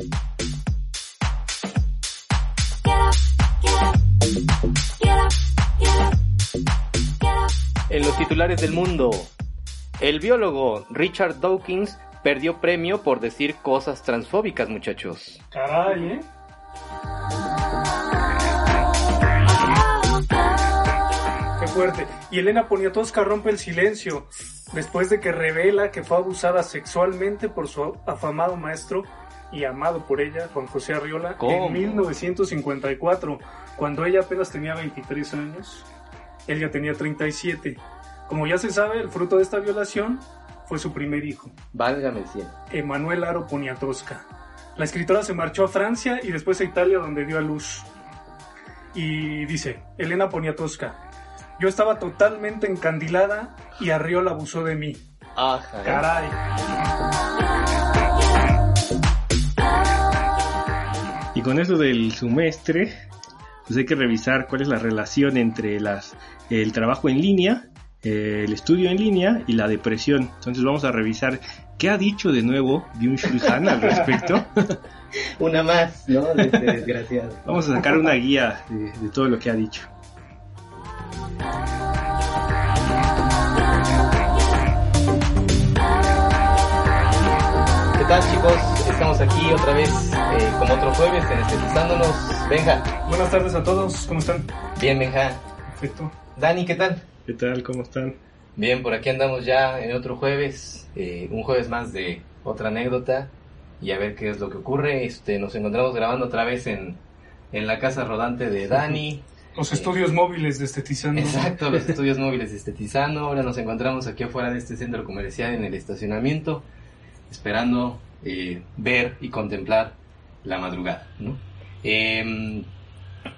En los titulares del mundo, el biólogo Richard Dawkins perdió premio por decir cosas transfóbicas, muchachos. Caray, ¿eh? Qué fuerte. Y Elena Poniatowska rompe el silencio después de que revela que fue abusada sexualmente por su afamado maestro y amado por ella, Juan José Arriola, ¿Cómo? en 1954, cuando ella apenas tenía 23 años. Él ya tenía 37. Como ya se sabe, el fruto de esta violación fue su primer hijo, Válgame el cielo. Emanuel Aro Poniatowska. La escritora se marchó a Francia y después a Italia donde dio a luz. Y dice, Elena Poniatowska, yo estaba totalmente encandilada y Arriola abusó de mí. Ajá. Caray. Y con eso del semestre, pues hay que revisar cuál es la relación entre las, el trabajo en línea, eh, el estudio en línea y la depresión. Entonces vamos a revisar qué ha dicho de nuevo Byung-Chul Han al respecto. Una más, ¿no? De este desgraciado. vamos a sacar una guía de, de todo lo que ha dicho. ¿Qué tal, chicos? Estamos aquí otra vez, eh, como otro jueves, en estetizándonos. Benja. Buenas tardes a todos, ¿cómo están? Bien, Benja. Perfecto. Dani, ¿qué tal? ¿Qué tal? ¿Cómo están? Bien, por aquí andamos ya en otro jueves, eh, un jueves más de otra anécdota y a ver qué es lo que ocurre. Este, nos encontramos grabando otra vez en, en la casa rodante de Dani. Los estudios móviles de Estetizando. Exacto, los estudios móviles de Estetizano. Ahora nos encontramos aquí afuera de este centro comercial en el estacionamiento, esperando eh, ver y contemplar la madrugada, ¿no? Em,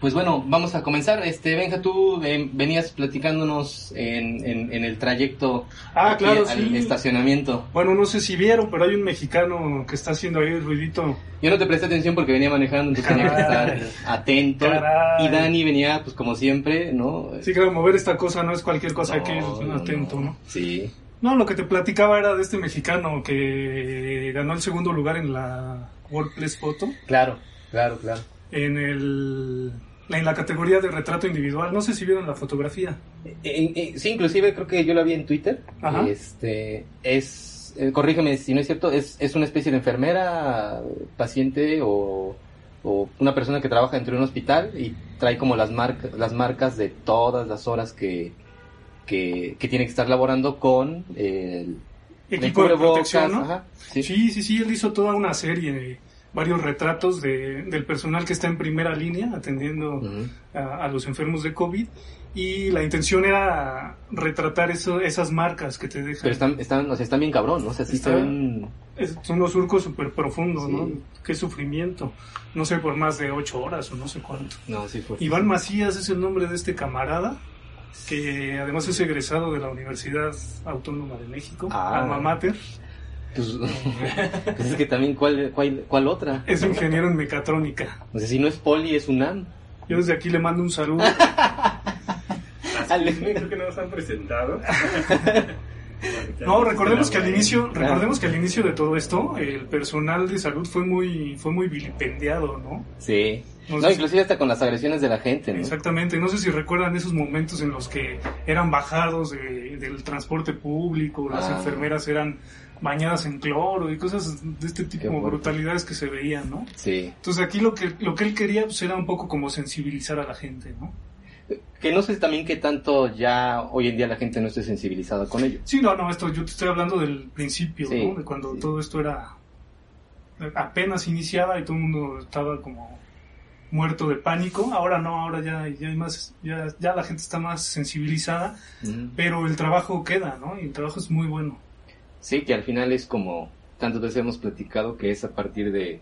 pues bueno, vamos a comenzar. Este, Benja, tú eh, venías platicándonos en, en, en el trayecto Ah, aquí claro, al sí. estacionamiento. Bueno, no sé si vieron, pero hay un mexicano que está haciendo ahí ruidito. Yo no te presté atención porque venía manejando, entonces tenía que estar atento. Caray. Y Dani venía, pues como siempre, ¿no? Sí, claro, mover esta cosa no es cualquier cosa No, que es no, atento, ¿no? Sí. No, lo que te platicaba era de este mexicano que ganó el segundo lugar en la Workplace Photo, Claro, claro, claro. en el en la categoría de retrato individual. No sé si vieron la fotografía. Eh, eh, sí, inclusive creo que yo lo vi en Twitter. Ajá. Este es, eh, corrígeme si no es cierto, es, es una especie de enfermera, paciente o, o una persona que trabaja dentro de un hospital y trae como las marcas, las marcas de todas las horas que, que, que tiene que estar laborando con el, el Equipo de protección, ¿no? ajá, sí. Sí, sí, sí, él hizo toda una serie de varios retratos de, del personal que está en primera línea atendiendo a, a los enfermos de COVID y la intención era retratar eso, esas marcas que te dejan. Pero están, están, o sea, están bien cabrón, ¿no? O sea, sí Está- se ven... Es- son unos surcos súper profundos, Sí. ¿no? Qué sufrimiento. No sé, por más de ocho horas o no sé cuánto. No, sí fue. Iván Macías es el nombre de este camarada, que además es egresado de la Universidad Autónoma de México, Ah. Alma Mater. Pues, pues es que también, ¿cuál, cuál, cuál otra? Es ingeniero en mecatrónica. O sea, si no es Poli, es UNAM. Yo desde aquí le mando un saludo. Creo que no nos han presentado. No, recordemos que al inicio, recordemos que al inicio de todo esto, el personal de salud fue muy, fue muy vilipendiado, ¿no? Sí. No No, sé si- inclusive hasta con las agresiones de la gente, ¿no? Exactamente, no sé si recuerdan esos momentos en los que eran bajados de- del transporte público, las Ah. enfermeras eran bañadas en cloro y cosas de este tipo, fuerte. brutalidades que se veían, ¿no? Sí. Entonces aquí lo que, lo que él quería pues, era un poco como sensibilizar a la gente, ¿no? Que no sé también qué tanto ya hoy en día la gente no esté sensibilizada con ello. Sí, no, no, esto yo te estoy hablando del principio, Sí, ¿no? De cuando sí. todo esto era apenas iniciaba y todo el mundo estaba como muerto de pánico. Ahora no, ahora ya, ya hay más, ya, ya la gente está más sensibilizada, pero el trabajo queda, ¿no? Y el trabajo es muy bueno. Sí, que al final es como tantas veces hemos platicado que es a partir de,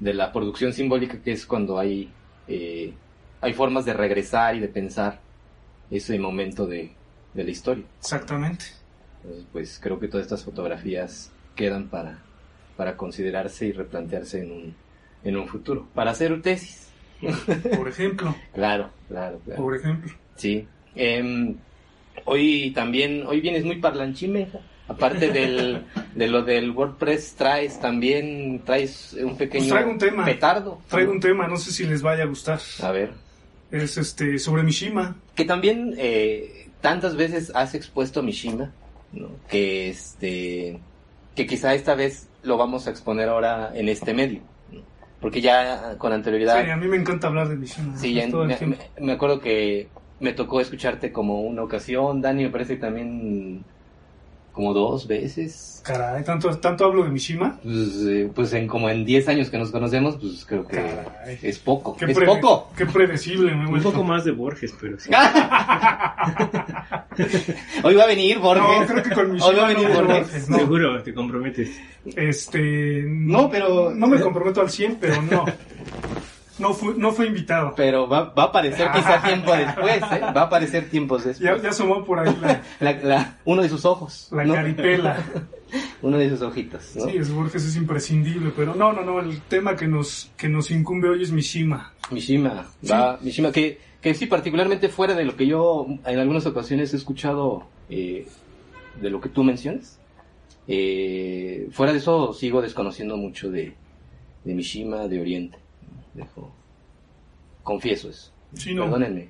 de la producción simbólica que es cuando hay, eh, hay formas de regresar y de pensar ese momento de, de la historia. Exactamente. Entonces, pues creo que todas estas fotografías quedan para, para considerarse y replantearse en un, en un futuro. Para hacer tesis. Por ejemplo, Claro, claro, claro. por ejemplo. Sí. Em, hoy también, hoy vienes muy parlanchín, Benja. Aparte del, de lo del WordPress, traes también, traes un pequeño Pues traigo un tema. petardo. Traigo un tema, no sé si les vaya a gustar. A ver. Es este sobre Mishima. Que también eh, tantas veces has expuesto Mishima, ¿no? Que este, que quizá esta vez lo vamos a exponer ahora en este medio. ¿no? Porque ya con anterioridad. Sí, a mí me encanta hablar de Mishima. Sí, ya- me, me- me acuerdo que me tocó escucharte como una ocasión, Dani, me parece que también como dos veces. Caray, tanto, tanto hablo de Mishima. Pues, eh, pues en como en 10 años que nos conocemos, pues creo que Caray. es poco. Qué es poco. Qué predecible me Un vuelto. poco más de Borges, pero sí. Hoy va a venir Borges. No, creo que con Mishima Hoy va a venir no, Borges. Borges, no. Seguro, te comprometes. Este, No, pero- No me comprometo al 100, pero no. No fue, no fue invitado. Pero va, va a aparecer quizá tiempo después, ¿eh? Va a aparecer tiempos Ya, después. ya asomó por ahí la, La- la- uno de sus ojos. la ¿no? caripela. Uno de sus ojitos, ¿no? Sí, es Borges es imprescindible, pero no, no, no, el tema que nos, que nos incumbe hoy es Mishima. Mishima, va, Mishima, que, que sí, particularmente fuera de lo que yo en algunas ocasiones he escuchado eh, de lo que tú mencionas, eh, fuera de eso sigo desconociendo mucho de, de Mishima de Oriente. Dejo- confieso eso. Sí, no. Perdónenme.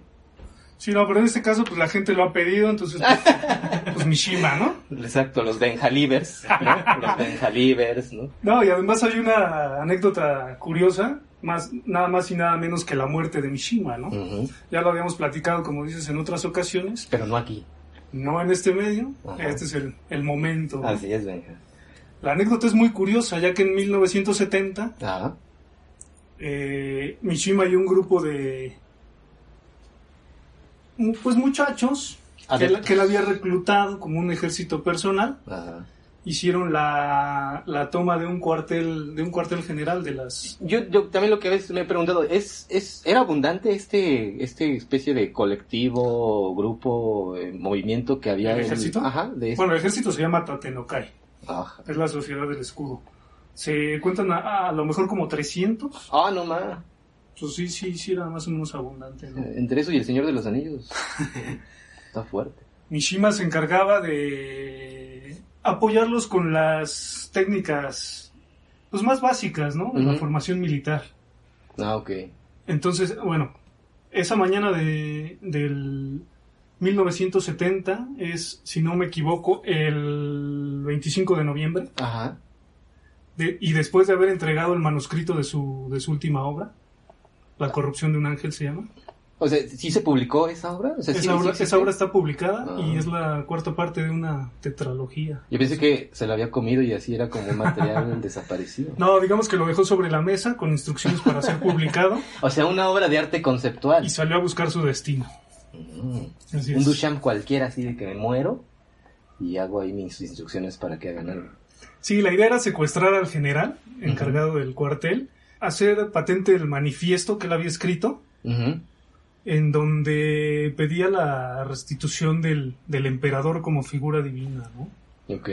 Sí, no, pero en este caso, pues la gente lo ha pedido, entonces, pues, pues Mishima, ¿no? Exacto, los Benjalivers, ¿no? Los Benjalivers, ¿no? No, y además hay una anécdota curiosa, más, nada más y nada menos que la muerte de Mishima, ¿no? Ya lo habíamos platicado, como dices, en otras ocasiones, Pero no aquí. no en este medio, Ajá. este es el, el momento. ¿no? Así es, Benja. La anécdota es muy curiosa, ya que en 1970 Ah, eh, Mishima y un grupo de pues muchachos que, él había reclutado como un ejército personal ajá. hicieron la, la toma de un cuartel de un cuartel general de las Yo, yo también lo que a veces me he preguntado, ¿es, es, ¿era abundante este, este especie de colectivo, grupo, eh, movimiento que había? ¿El en- ejército? Ajá, de este- bueno el ejército se llama Tatenokai Ajá. es la sociedad del escudo se cuentan a, a lo mejor como 300 Ah, no más. pues sí sí sí era más o menos abundante ¿no? Entre eso y el Señor de los Anillos. Está fuerte. Mishima se encargaba de apoyarlos con las técnicas pues más básicas, ¿no? De la formación militar. Ah, ok. Entonces, bueno, esa mañana de, del 1970 es, si no me equivoco, el 25 de noviembre. Ajá. De- y después de haber entregado el manuscrito de su, de su última obra, La corrupción de un ángel se llama. O sea, ¿sí se publicó esa obra? O sea, ¿sí- Esa obra, esa obra está publicada Ah. y es la cuarta parte de una tetralogía. Yo pensé que se la había comido y así era como un material desaparecido. No, digamos que lo dejó sobre la mesa con instrucciones para ser publicado O sea, una obra de arte conceptual. y salió a buscar su destino. Mm. Así Un. Duchamp cualquiera así de que me muero y hago ahí mis instrucciones para que hagan algo. Sí, la idea era secuestrar al general encargado del cuartel, hacer patente el manifiesto que él había escrito, en donde pedía la restitución del, del emperador como figura divina, ¿no? Ok.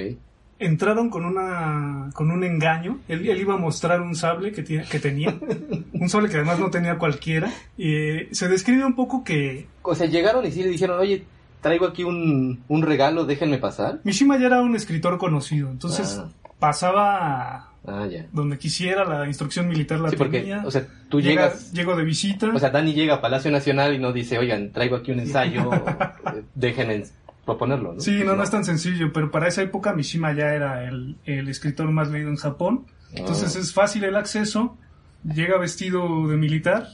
Entraron con una con un engaño. Él, él iba a mostrar un sable que, tiene- que tenía, un sable que además no tenía cualquiera. Y eh, se describe un poco que O sea, llegaron y sí le dijeron, oye, traigo aquí un, un regalo, déjenme pasar. Mishima ya era un escritor conocido, entonces Ah. pasaba Ah, ya. donde quisiera, la instrucción militar la Sí, porque, tenía. o sea, tú Llega- llegas, Llego de visita. o sea, Dani llega a Palacio Nacional y no dice, oigan, traigo aquí un ensayo, déjenme proponerlo, ¿no? sí, no, no es tan sencillo, pero para esa época Mishima ya era el, el escritor más leído en Japón. Entonces Ah. es fácil el acceso. Llega vestido de militar.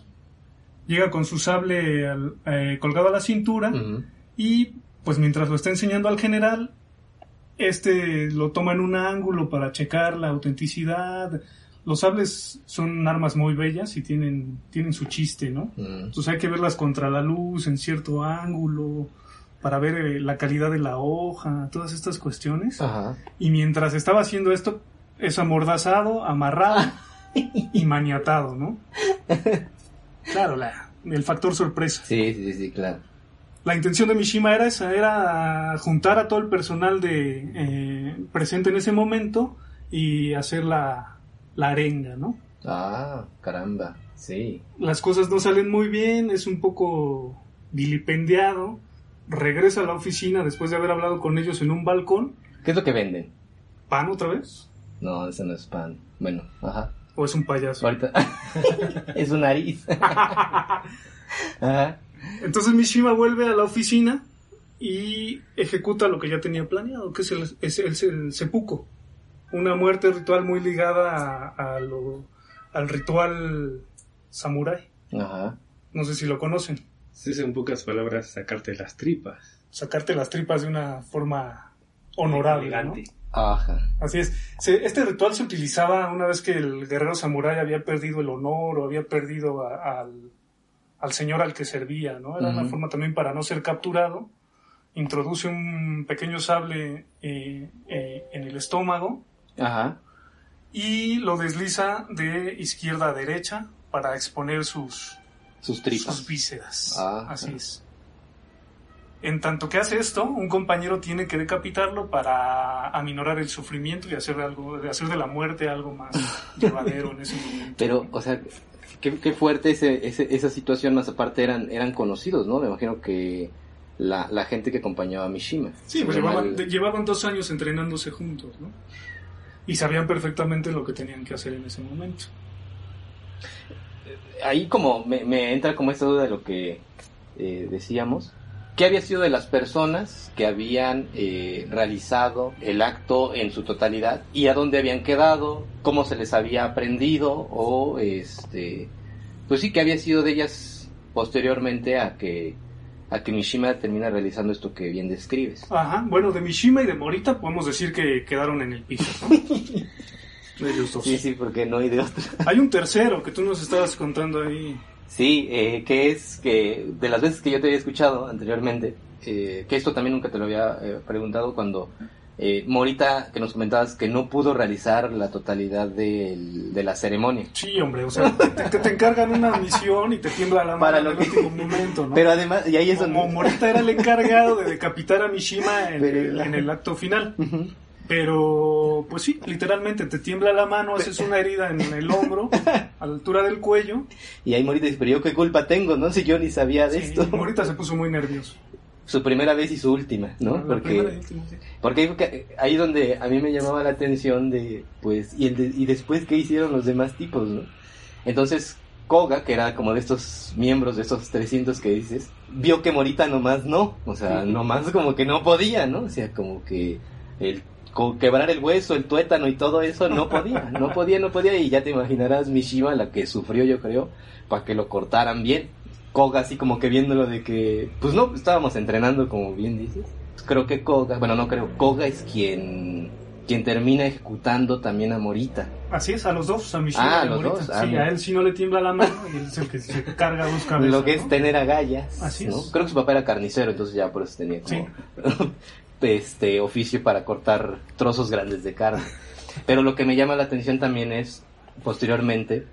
Llega con su sable al- eh, colgado a la cintura. Y pues mientras lo está enseñando al general, este lo toma en un ángulo para checar la autenticidad. Los sables son armas muy bellas y tienen, tienen su chiste, ¿no? Mm. Entonces hay que verlas contra la luz, en cierto ángulo, para ver eh, la calidad de la hoja, todas estas cuestiones. Ajá. Y mientras estaba haciendo esto, es amordazado, amarrado y maniatado, ¿no? Claro, la, el factor sorpresa. Sí, sí, sí, sí, claro. La intención de Mishima era esa, era juntar a todo el personal de eh, presente en ese momento y hacer la, la arenga, ¿no? Ah, caramba, sí. Las cosas no salen muy bien, es un poco vilipendiado, regresa a la oficina después de haber hablado con ellos en un balcón ¿Qué es lo que venden? ¿Pan otra vez? No, ese no es pan. Bueno, ajá. ¿O es un payaso? Ahorita. es un nariz. ajá. Entonces Mishima vuelve a la oficina y ejecuta lo que ya tenía planeado, que es el, es el, seppuku. Una muerte ritual muy ligada a, lo, al ritual samurái. Ajá. No sé si lo conocen. Es en pocas palabras sacarte las tripas. Sacarte las tripas de una forma honorable. ¿no? Ajá. Así es. este ritual se utilizaba una vez que el guerrero samurái había perdido el honor o había perdido al, al, señor al que servía, ¿no? Era una forma también para no ser capturado. Introduce un pequeño sable eh, eh, en el estómago. Ajá. Y lo desliza de izquierda a derecha para exponer sus, sus tripas. Sus vísceras. Ah, Así es. En tanto que hace esto, un compañero tiene que decapitarlo para aminorar el sufrimiento y hacer algo, hacer de la muerte algo más llevadero en ese momento. Pero, o sea, qué, fuerte ese, esa situación, más aparte eran, eran conocidos, ¿no? Me imagino que la, la gente que acompañaba a Mishima. Sí, pues llevaban, llevaban dos años entrenándose juntos, ¿no? Y sabían perfectamente lo que tenían que hacer en ese momento. Ahí como me, entra como esta duda de lo que eh, decíamos ¿Qué había sido de las personas que habían eh, realizado el acto en su totalidad y a dónde habían quedado, cómo se les había aprendido o este, pues sí, qué había sido de ellas posteriormente a que a que Mishima termina realizando esto que bien describes. Ajá, bueno, de Mishima y de Morita podemos decir que quedaron en el piso. Sí, sí, porque no hay de otro. Hay un tercero que tú nos estabas contando ahí. Sí, eh, que es que de las veces que yo te había escuchado anteriormente, eh, que esto también nunca te lo había eh, preguntado cuando eh, Morita, que nos comentabas que no pudo realizar la totalidad de, la ceremonia. Sí, hombre, o sea, te, te, encargan una misión y te tiembla la mano en el último momento, ¿no? Pero además, y ahí es Como Morita era el encargado de decapitar a Mishima en, el, acto final. Pero, pues sí, literalmente te tiembla la mano, haces una herida en el hombro, a la altura del cuello. Y ahí Morita dice, pero yo qué culpa tengo, ¿no? Si yo ni sabía de esto. Morita se puso muy nervioso. Su primera vez y su última, ¿no? porque, porque ahí donde a mí me llamaba la atención de, pues, y, el y después qué hicieron los demás tipos, ¿no? Entonces, Koga, que era como de estos miembros de estos 300 que dices, vio que Morita nomás no, o sea, nomás como que no podía, ¿no? O sea, como que el quebrar el hueso, el tuétano y todo eso, no podía, no podía, no podía, y ya te imaginarás Mishima, la que sufrió yo creo, para que lo cortaran bien. Koga así como que viéndolo de que, pues no, estábamos entrenando como bien dices. Creo que Koga, bueno no creo, Koga es quien quien termina ejecutando también a Morita. Así es, a los dos, a Mishima ah, y a los Morita. Dos, ah, sí, a él sí no le tiembla la mano y es el que se carga dos cabezas. Lo que es tener agallas. Así es. Creo que su papá era carnicero, entonces ya por eso tenía como... Sí. Este oficio para cortar trozos grandes de carne. Pero lo que me llama la atención también es, posteriormente,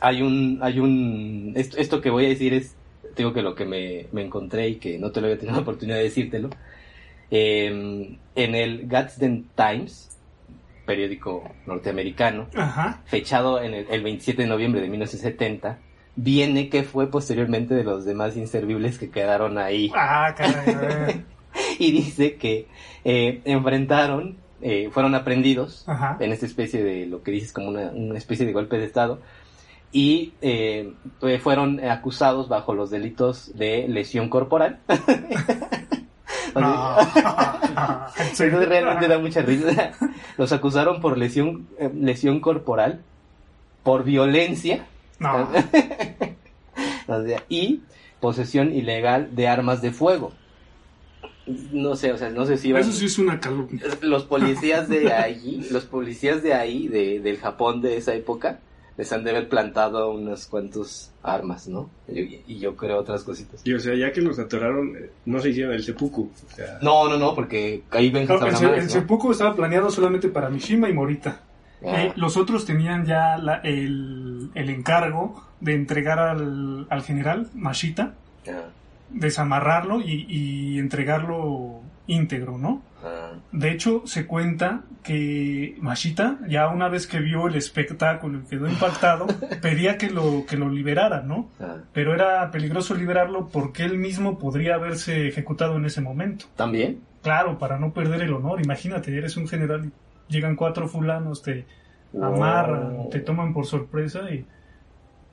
hay un, hay un, esto, que voy a decir es, digo que lo que me, me, encontré y que no te lo había tenido la oportunidad de decírtelo, em, en el Gadsden Times, periódico norteamericano, fechado en el, el, 27 de noviembre de 1970, viene que fue posteriormente de los demás inservibles que quedaron ahí. Ah, caray, y dice que eh, enfrentaron, eh, fueron aprendidos en esta especie de lo que dices como una, una especie de golpe de Estado. Y eh, fueron acusados bajo los delitos de lesión corporal. Eso realmente da mucha risa. Los acusaron por lesión, lesión corporal, por violencia. Y posesión ilegal de armas de fuego no sé, o sea, no sé si Eso sí es una calumnia. Los policías de ahí, los policías de ahí, de, del Japón de esa época, les han de haber plantado unas cuantas armas, ¿no? Y, yo creo otras cositas. Y o sea, ya que los atoraron, eh, no se hicieron el seppuku. No, no, no, porque ahí ven no, el, el seppuku estaba planeado solamente para Mishima y Morita. Ah. Eh, los otros tenían ya la, el, el, encargo de entregar al, al general Mashita. Ah desamarrarlo y, entregarlo íntegro, ¿no? De hecho, se cuenta que Mashita, ya una vez que vio el espectáculo y quedó impactado, pedía que lo, que lo liberara, ¿no? Pero era peligroso liberarlo porque él mismo podría haberse ejecutado en ese momento. ¿También? Claro, para no perder el honor. Imagínate, eres un general y llegan cuatro fulanos, te amarran, te toman por sorpresa y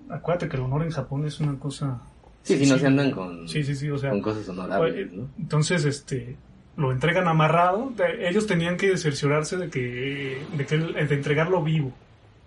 acuérdate que el honor en Japón es una cosa... Sí, sí, no se andan con, sí, sí, sí, o sea, con cosas honorables, ¿no? Entonces, este, lo entregan amarrado. Ellos tenían que cerciorarse de que, de que de entregarlo vivo.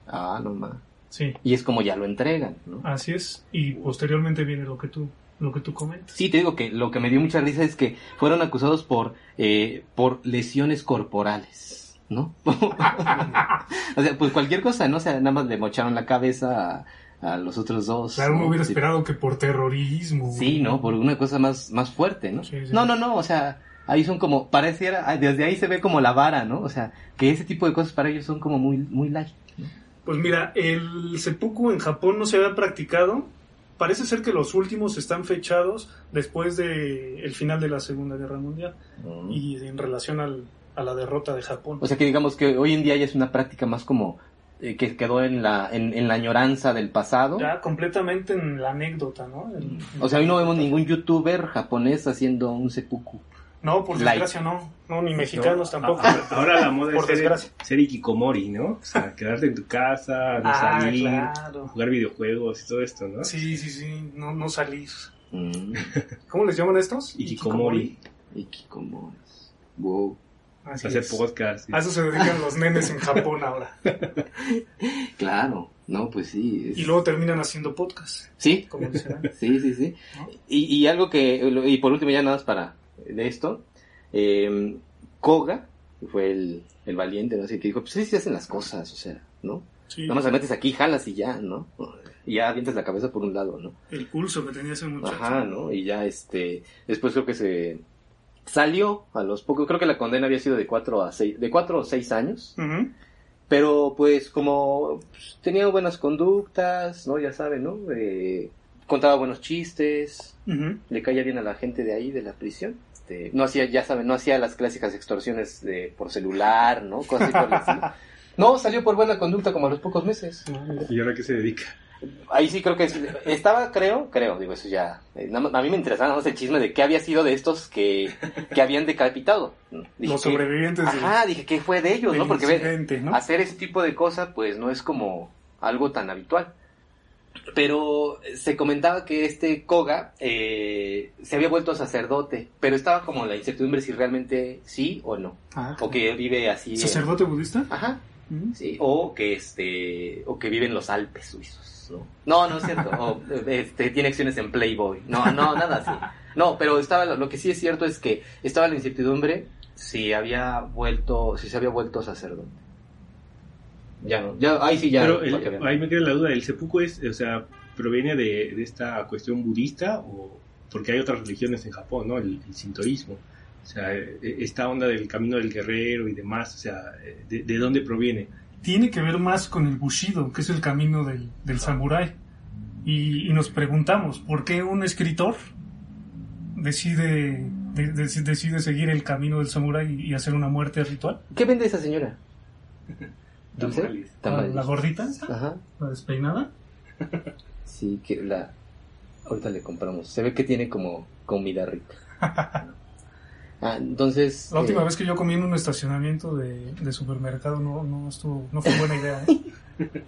Ah, no más. Sí. Y es como ya lo entregan, ¿no? Así es. Y posteriormente viene lo que tú lo que tú comentas. Sí, te digo que lo que me dio mucha risa es que fueron acusados por eh, por lesiones corporales, ¿no? o sea, pues cualquier cosa, ¿no? O sea, nada más le mocharon la cabeza a, los otros dos. Claro, uno hubiera esperado que por terrorismo. Sí, ¿no? Por una cosa más, más fuerte, ¿no? No, no, no, o sea, ahí son como, pareciera, desde ahí se ve como la vara, ¿no? O sea, que ese tipo de cosas para ellos son como muy, muy light. Pues mira, el seppuku en Japón no se había practicado. Parece ser que los últimos están fechados después de el final de la Segunda Guerra Mundial mm. y en relación al, a la derrota de Japón. O sea que digamos que hoy en día ya es una práctica más como eh, que quedó en la en, en, la añoranza del pasado. Ya completamente en la anécdota, ¿no? o sea, hoy no vemos ningún youtuber japonés haciendo un seppuku. No, por desgracia no. No, ni mexicanos tampoco. Ahora la moda es ser, ser, ikikomori, ¿no? O sea, quedarte en tu casa, no ah, salir, jugar videojuegos y todo esto, ¿no? Sí, sí, sí, no, no salir. Mm. ¿Cómo les llaman estos? Ikikomori. Ikikomori. Wow. Hacer podcast. A eso se dedican los nenes en Japón ahora. claro, no, pues sí. Y luego terminan haciendo podcast. Sí. Como sí, sí, sí. Y, y algo que, y por último ya nada más para de esto, eh, Koga, que fue el, el valiente, ¿no? Así que dijo, pues sí se hacen las cosas, o sea, ¿no? Nada más la metes aquí, jalas y ya, ¿no? Y ya avientas la cabeza por un lado, ¿no? El pulso que tenía ese muchacho. Ajá, ¿no? Y ya, este, después creo que se salió a los pocos, creo que la condena había sido de cuatro a seis, de cuatro o seis años. Pero pues como pues, tenía buenas conductas, ¿no? Ya saben, ¿no? Eh, contaba buenos chistes, le caía bien a la gente de ahí, de la prisión. Este, no hacía, ya saben, no hacía las clásicas extorsiones de, por celular, ¿no? Cosas así No, salió por buena conducta como a los pocos meses. ¿Y ahora qué se dedica? Ahí sí creo que estaba, creo, creo, digo, eso ya. Eh, a mí me interesaba más el chisme de qué había sido de estos que, que habían decapitado. Los sobrevivientes. ajá, dije, ¿qué fue de ellos, no? Porque hacer ese tipo de cosas, pues no es como algo tan habitual. Pero se comentaba que este Koga eh, se había vuelto sacerdote, pero estaba como la incertidumbre si realmente sí o no. Ah. o que vive así. ¿Sacerdote budista? Ajá. Sí, o que este o que vive en los Alpes suizos, ¿no? No, no es cierto. o este, tiene acciones en Playboy. No, no, nada así. No, pero estaba lo que sí es cierto es que estaba la incertidumbre si había vuelto si se había vuelto sacerdote. Ya no, ya, ahí sí ya. Pero ahí me queda la duda, ¿el seppuku es, o sea, proviene de, de, esta cuestión budista o porque hay otras religiones en Japón, ¿no? El, sintoísmo. O sea, e, esta onda del camino del guerrero y demás, o sea, ¿de, de dónde proviene? Tiene que ver más con el bushido, que es el camino del, del samurái. Y, y, nos preguntamos, ¿por qué un escritor decide, decide seguir el camino del samurái y hacer una muerte ritual? ¿Qué vende esa señora? ¿La, gordita? Ajá. ¿La despeinada? Sí, que la... Ahorita le compramos. Se ve que tiene como comida rica. ah, entonces... La última eh, vez que yo comí en un estacionamiento de, de supermercado no, no, estuvo, no fue buena idea. ¿eh?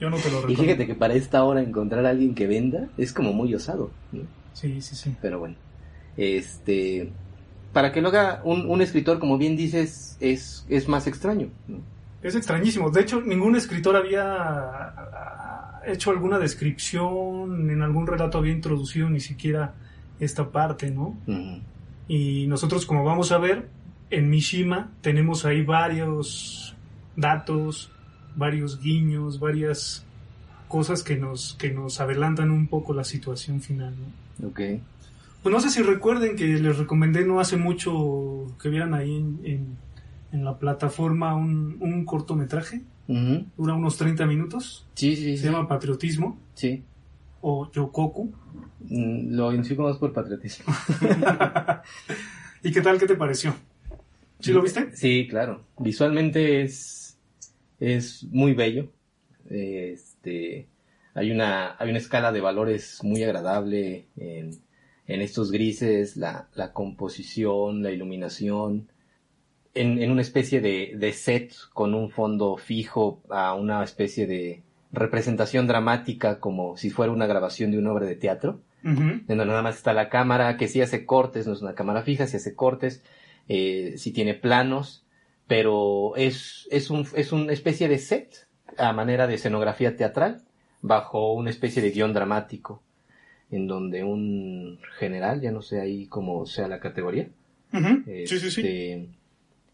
Yo no te lo recomiendo. Y fíjate que para esta hora encontrar a alguien que venda es como muy osado. Sí, sí, sí. Pero bueno. Este... Para que lo haga un, un escritor, como bien dices, es, es más extraño. ¿no? Es extrañísimo. De hecho, ningún escritor había ah, hecho alguna descripción, en algún relato había introducido ni siquiera esta parte, ¿no? Y nosotros, como vamos a ver, en Mishima tenemos ahí varios datos, varios guiños, varias cosas que nos, que nos adelantan un poco la situación final, ¿no? Ok. Pues no sé si recuerden que les recomendé no hace mucho que vieran ahí en en la plataforma un, un cortometraje. Dura unos 30 minutos. Sí, sí, Se llama Patriotismo. Sí. O Yokoku. Mm, lo identifico más por patriotismo. ¿Y qué tal? ¿Qué te pareció? ¿Sí lo viste? Sí, claro. Visualmente es, es muy bello. Este, hay una, hay una escala de valores muy agradable en, en estos grises, la, la composición, la iluminación, en, en una especie de, de set con un fondo fijo a una especie de representación dramática como si fuera una grabación de una obra de teatro, en donde nada más está la cámara, que sí hace cortes, no es una cámara fija, sí hace cortes, eh, sí tiene planos, pero es, es, un, es una especie de set a manera de escenografía teatral bajo una especie de guion dramático en donde un general, ya no sé ahí cómo sea la categoría, sí, sí, sí. Este,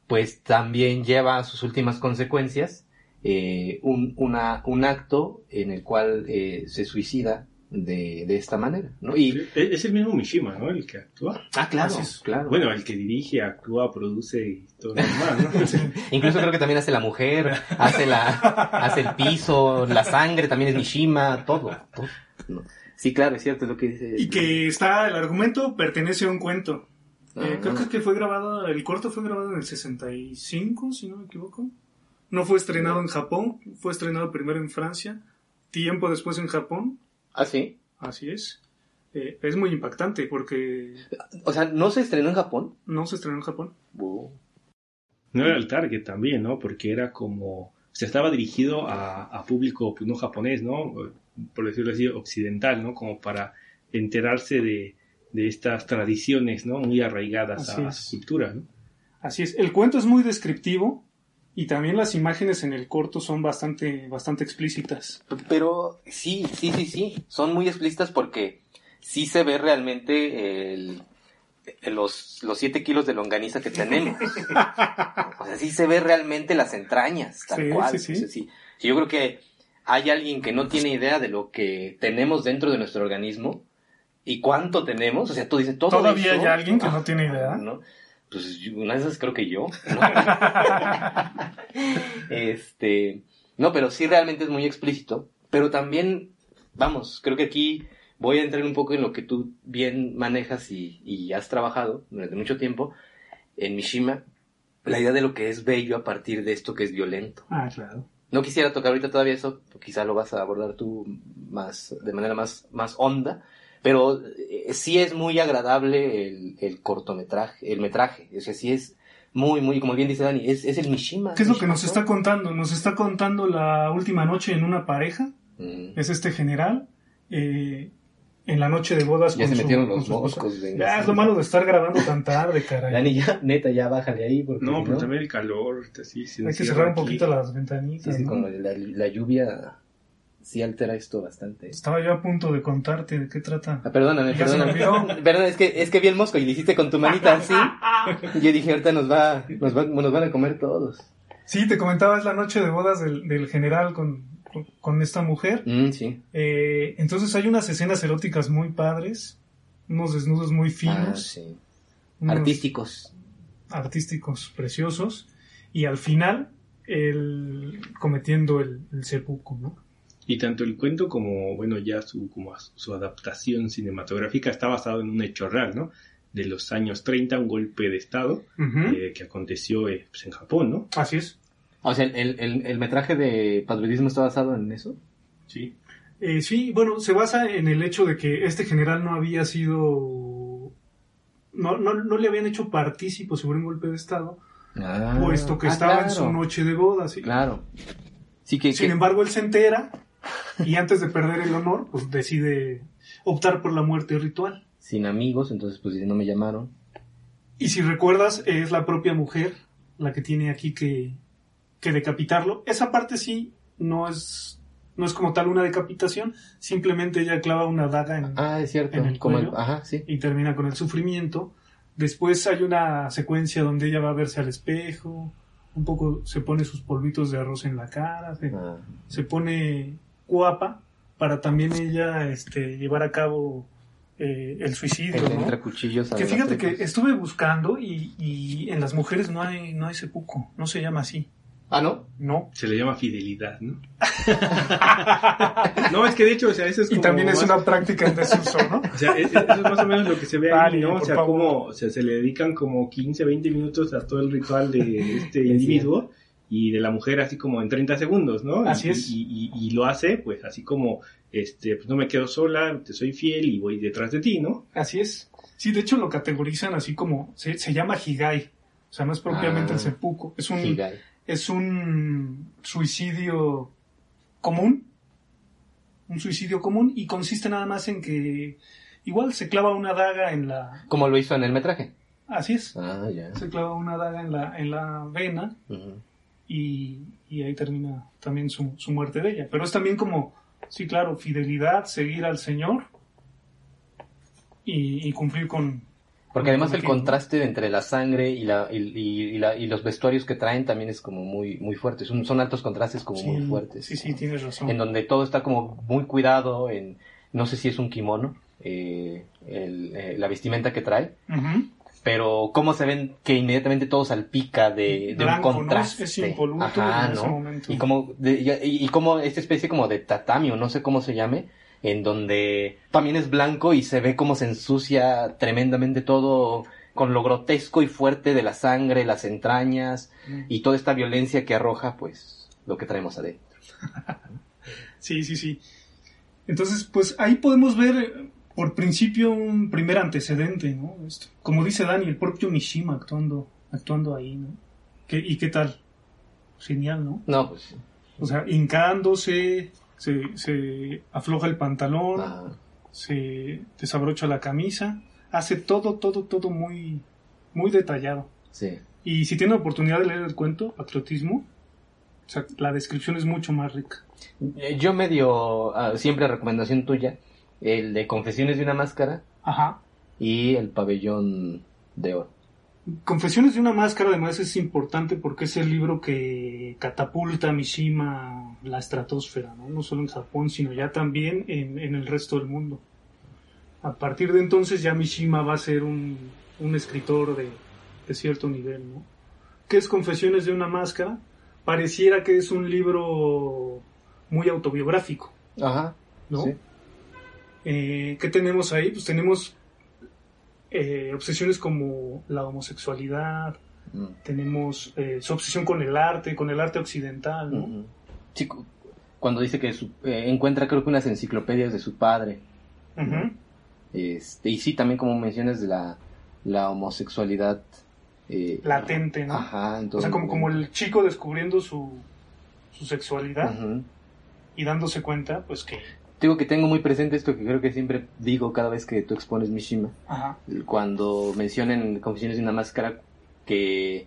pues también lleva a sus últimas consecuencias eh, un, una, un acto en el cual eh, se suicida de, de, esta manera, ¿no? Y es el mismo Mishima, ¿no? El que actúa. Ah, claro, claro. Bueno, el que dirige, actúa, produce y todo lo demás, ¿no? Incluso creo que también hace la mujer, hace la, hace el piso, la sangre, también es Mishima, todo, todo. ¿no? Sí, claro, es cierto lo que dice. Y que está, el argumento pertenece a un cuento. Eh, creo que fue grabado, el corto fue grabado en el 65, si no me equivoco. No fue estrenado en Japón, fue estrenado primero en Francia, tiempo después en Japón. Ah, sí. Así es. Eh, es muy impactante porque... O sea, ¿no se estrenó en Japón? No se estrenó en Japón. No era el target también, ¿no? Porque era como... O sea, estaba dirigido a, a público pues, no japonés, ¿no? Por decirlo así, occidental, ¿no? Como para enterarse de, de estas tradiciones, ¿no? Muy arraigadas Así a es. su cultura, ¿no? Así es. El cuento es muy descriptivo y también las imágenes en el corto son bastante, bastante explícitas. Pero sí, sí, sí, sí. Son muy explícitas porque sí se ve realmente el, los, los siete kilos de longaniza que tenemos. o sea, sí se ve realmente las entrañas, tal Sí, cual. sí, sí. O sea, sí. Yo creo que hay alguien que no tiene idea de lo que tenemos dentro de nuestro organismo y cuánto tenemos. O sea, tú dices todo Todavía hay alguien que no tiene idea. ¿no? Pues una de esas creo que yo. este, no, pero sí realmente es muy explícito. Pero también, vamos, creo que aquí voy a entrar un poco en lo que tú bien manejas y, y has trabajado durante mucho tiempo en Mishima, la idea de lo que es bello a partir de esto que es violento. Ah, claro. No quisiera tocar ahorita todavía eso, quizá lo vas a abordar tú más, de manera más, más honda, pero eh, sí es muy agradable el, el cortometraje, el metraje, o sea, sí es muy, muy, como bien dice Dani, es, es el Mishima. ¿Qué es lo que nos está contando? Nos está contando la última noche en una pareja. Mm. Es este general. eh, en la noche de bodas Ya con se su- metieron los moscos, venga, Ya, sí. es lo malo de estar grabando tan tarde, caray. Dani, ya, neta, ya bájale ahí, porque No, pero también el calor, sí, se Hay que cerrar un poquito las Sí, ventanitas. sí, ¿no? como la, la lluvia sí altera esto bastante. Estaba yo a punto de contarte de qué trata. Ah, perdóname, perdóname. Perdón, es que, es que vi el mosco y le hiciste con tu manita así. Yo dije, ahorita nos va, nos va, nos van a comer todos. Sí, te comentaba, es la noche de bodas del, del general con, con, esta mujer. Mm, sí. Eh, entonces hay unas escenas eróticas muy padres, unos desnudos muy Ah, finos, sí. Artísticos. artísticos preciosos, y al final, el, cometiendo el, el seppuku, ¿no? Y tanto el cuento como, bueno, ya su, como su adaptación cinematográfica está basado en un hecho real, ¿no? De los años 30, un golpe de Estado eh, que aconteció eh, pues, en Japón, ¿no? Así es. O sea, el, el, el metraje de patriotismo está basado en eso. Sí. Eh, sí, bueno, se basa en el hecho de que este general no había sido... No, no, no le habían hecho partícipo sobre un golpe de Estado, Ah, puesto que ah, estaba en su noche de bodas. ¿sí? Claro. Sí, que, Sin que- embargo, él se entera y antes de perder el honor, pues decide optar por la muerte ritual. sin amigos, entonces pues no me llamaron. Y si recuerdas, es la propia mujer la que tiene aquí que, que decapitarlo. Esa parte sí no es, no es como tal una decapitación, simplemente ella clava una daga en, Ah, es cierto. ¿En el como el, cuello? ajá, sí. y termina con el sufrimiento. Después hay una secuencia donde ella va a verse al espejo, un poco se pone sus polvitos de arroz en la cara, se, Ah, se pone guapa para también ella este, llevar a cabo eh, el suicidio. el ¿no? entre cuchillos. Que fíjate que estuve buscando y, y en las mujeres no hay, no hay seppuku, no se llama así. Ah, ¿no? No. Se le llama fidelidad, ¿no? no, es que de hecho, o sea, eso es Y como también es más- una práctica en desuso, ¿no? O sea, es- eso es más o menos lo que se ve ahí, ¿no? O sea, como, o sea, se le dedican como 15, 20 minutos a todo el ritual de este individuo y de la mujer así como en 30 segundos, ¿no? Así Y- es. Y, y- y lo hace, pues, así como, este, pues no me quedo sola, te soy fiel y voy detrás de ti, ¿no? Así es. Sí, de hecho lo categorizan así como, se, se llama higai. O sea, no es propiamente Ah. el seppuku. Es un, Higai. es un suicidio común. Un suicidio común y consiste nada más en que igual se clava una daga en la... Como lo hizo en el metraje. Así es. Ah, ya. Se clava una daga en la, en la vena Ujú. Y, y ahí termina también su, su muerte de ella. Pero es también como, sí, claro, fidelidad, seguir al Señor y, y cumplir con... Porque además el contraste entre la sangre y, la, y, y- y la- y los vestuarios que traen también es como muy, muy fuerte. Son, son altos contrastes como Sí, muy fuertes. Sí, sí, tienes razón. En donde todo está como muy cuidado. En, no sé si es un kimono, eh, el- eh, la vestimenta que trae. Ujú. Pero cómo se ven que inmediatamente todo salpica de, de Blanco, un ¿no? contraste. Es impoluto Ajá, en ese ¿no? momento. Y como, de- y, y como esta especie como de tatami, o no sé cómo se llame, en donde también es blanco y se ve cómo se ensucia tremendamente todo con lo grotesco y fuerte de la sangre, las entrañas Mm. y toda esta violencia que arroja, pues, lo que traemos adentro. Sí, sí, sí. Entonces, pues ahí podemos ver por principio un primer antecedente, ¿no? Esto. Como dice Dani, el propio Mishima actuando, actuando ahí, ¿no? ¿Qué- ¿Y qué tal? Genial, ¿no? No, pues, O sea, hincándose, se, se afloja el pantalón, ah, se desabrocha la camisa, hace todo, todo, todo muy, muy detallado. sí. Y si tiene oportunidad de leer el cuento, Patriotismo, o sea, la descripción es mucho más rica. Eh, Yo medio, ah, siempre recomendación tuya, el de Confesiones de una Máscara Ajá. y el Pabellón de Oro. Confesiones de una máscara además es importante porque es el libro que catapulta a Mishima la estratosfera, ¿no? no solo en Japón, sino ya también en, en el resto del mundo. A partir de entonces ya Mishima va a ser un, un escritor de, de cierto nivel. ¿no? ¿Qué es Confesiones de una máscara? Pareciera que es un libro muy autobiográfico. Ajá. ¿no? Sí. Eh, ¿Qué tenemos ahí? Pues tenemos eh, obsesiones como la homosexualidad, Mm. tenemos eh, su obsesión con el arte, con el arte occidental, ¿no? Sí, cuando dice que su- eh, encuentra creo que unas enciclopedias de su padre. Este, y sí, también como mencionas de la, la homosexualidad. eh, Latente, ¿no? Ajá, o entonces. sea, como, como el chico descubriendo su, su sexualidad y dándose cuenta, pues que... Digo que tengo muy presente esto que creo que siempre digo cada vez que tú expones Mishima. Ajá. Cuando mencionan Confesiones de una Máscara que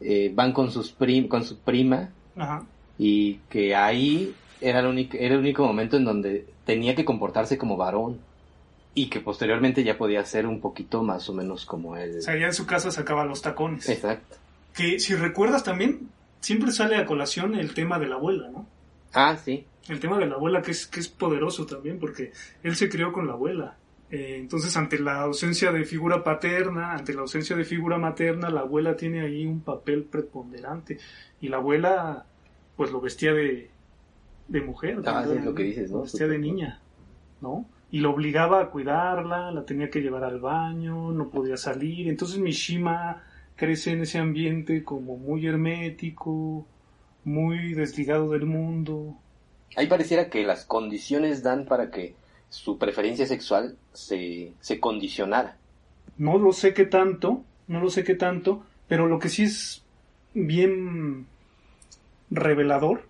eh, van con, sus prim- con su prima Ajá. y que ahí era el, único, era el único momento en donde tenía que comportarse como varón y que posteriormente ya podía ser un poquito más o menos como él. O sea, ya en su casa sacaba los tacones. Exacto. Que si recuerdas también, siempre sale a colación el tema de la abuela, ¿no? Ah, sí. El tema de la abuela que es, que es poderoso también, porque él se crió con la abuela. Eh, entonces, ante la ausencia de figura paterna, ante la ausencia de figura materna, la abuela tiene ahí un papel preponderante. Y la abuela, pues lo vestía de, de mujer. Ah, era lo que dices, Lo ¿no? vestía de niña, ¿no? Y lo obligaba a cuidarla, la tenía que llevar al baño, no podía salir. Entonces Mishima crece en ese ambiente como muy hermético, muy desligado del mundo, Ahí pareciera que las condiciones dan para que su preferencia sexual se, se condicionara. No lo sé qué tanto, no lo sé qué tanto, pero lo que sí es bien revelador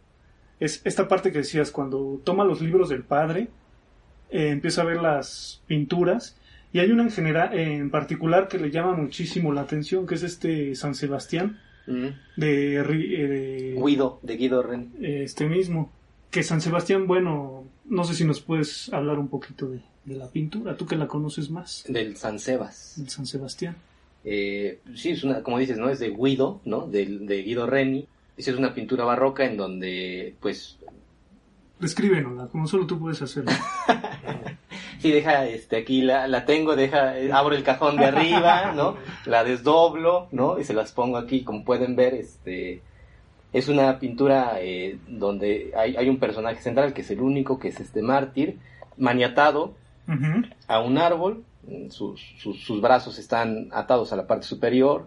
es esta parte que decías, cuando toma los libros del padre, eh, empieza a ver las pinturas, y hay una en, general, en particular que le llama muchísimo la atención, que es este San Sebastián, de, eh, de- Guido, de Guido Ren. este mismo. Que San Sebastián, bueno, no sé si nos puedes hablar un poquito de, de la pintura, tú que la conoces más, Del San Sebas. el San Sebastián. Eh, sí, es una, como dices, ¿no? Es de Guido, ¿no? De, de Guido Reni. Es una pintura barroca en donde, pues, Descríbenosla, como solo tú puedes hacerlo. sí, deja, este, aquí la, la tengo, deja, eh, abro el cajón de arriba, ¿no? La desdoblo, ¿no? Y se las pongo aquí, como pueden ver, este, es una pintura eh, donde hay, hay un personaje central que es el único, que es este mártir, maniatado a un árbol, sus, sus, sus brazos están atados a la parte superior,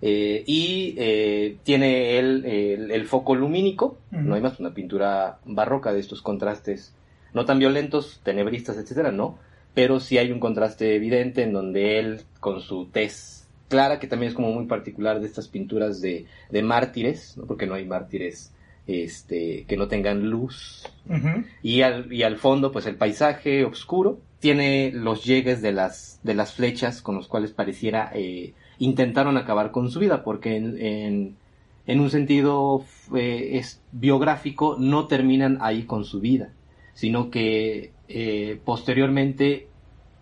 eh, y eh, tiene el, el, el foco lumínico, no hay más, una pintura barroca de estos contrastes, no tan violentos, tenebristas, etcétera, no, pero sí hay un contraste evidente en donde él, con su tez clara, que también es como muy particular de estas pinturas de, de mártires, ¿no? porque no hay mártires este, que no tengan luz. y, al, y al fondo, pues el paisaje oscuro. Tiene los llegues de las, de las flechas con los cuales pareciera eh, intentaron acabar con su vida, porque en, en, un sentido eh, es biográfico no terminan ahí con su vida, sino que eh, posteriormente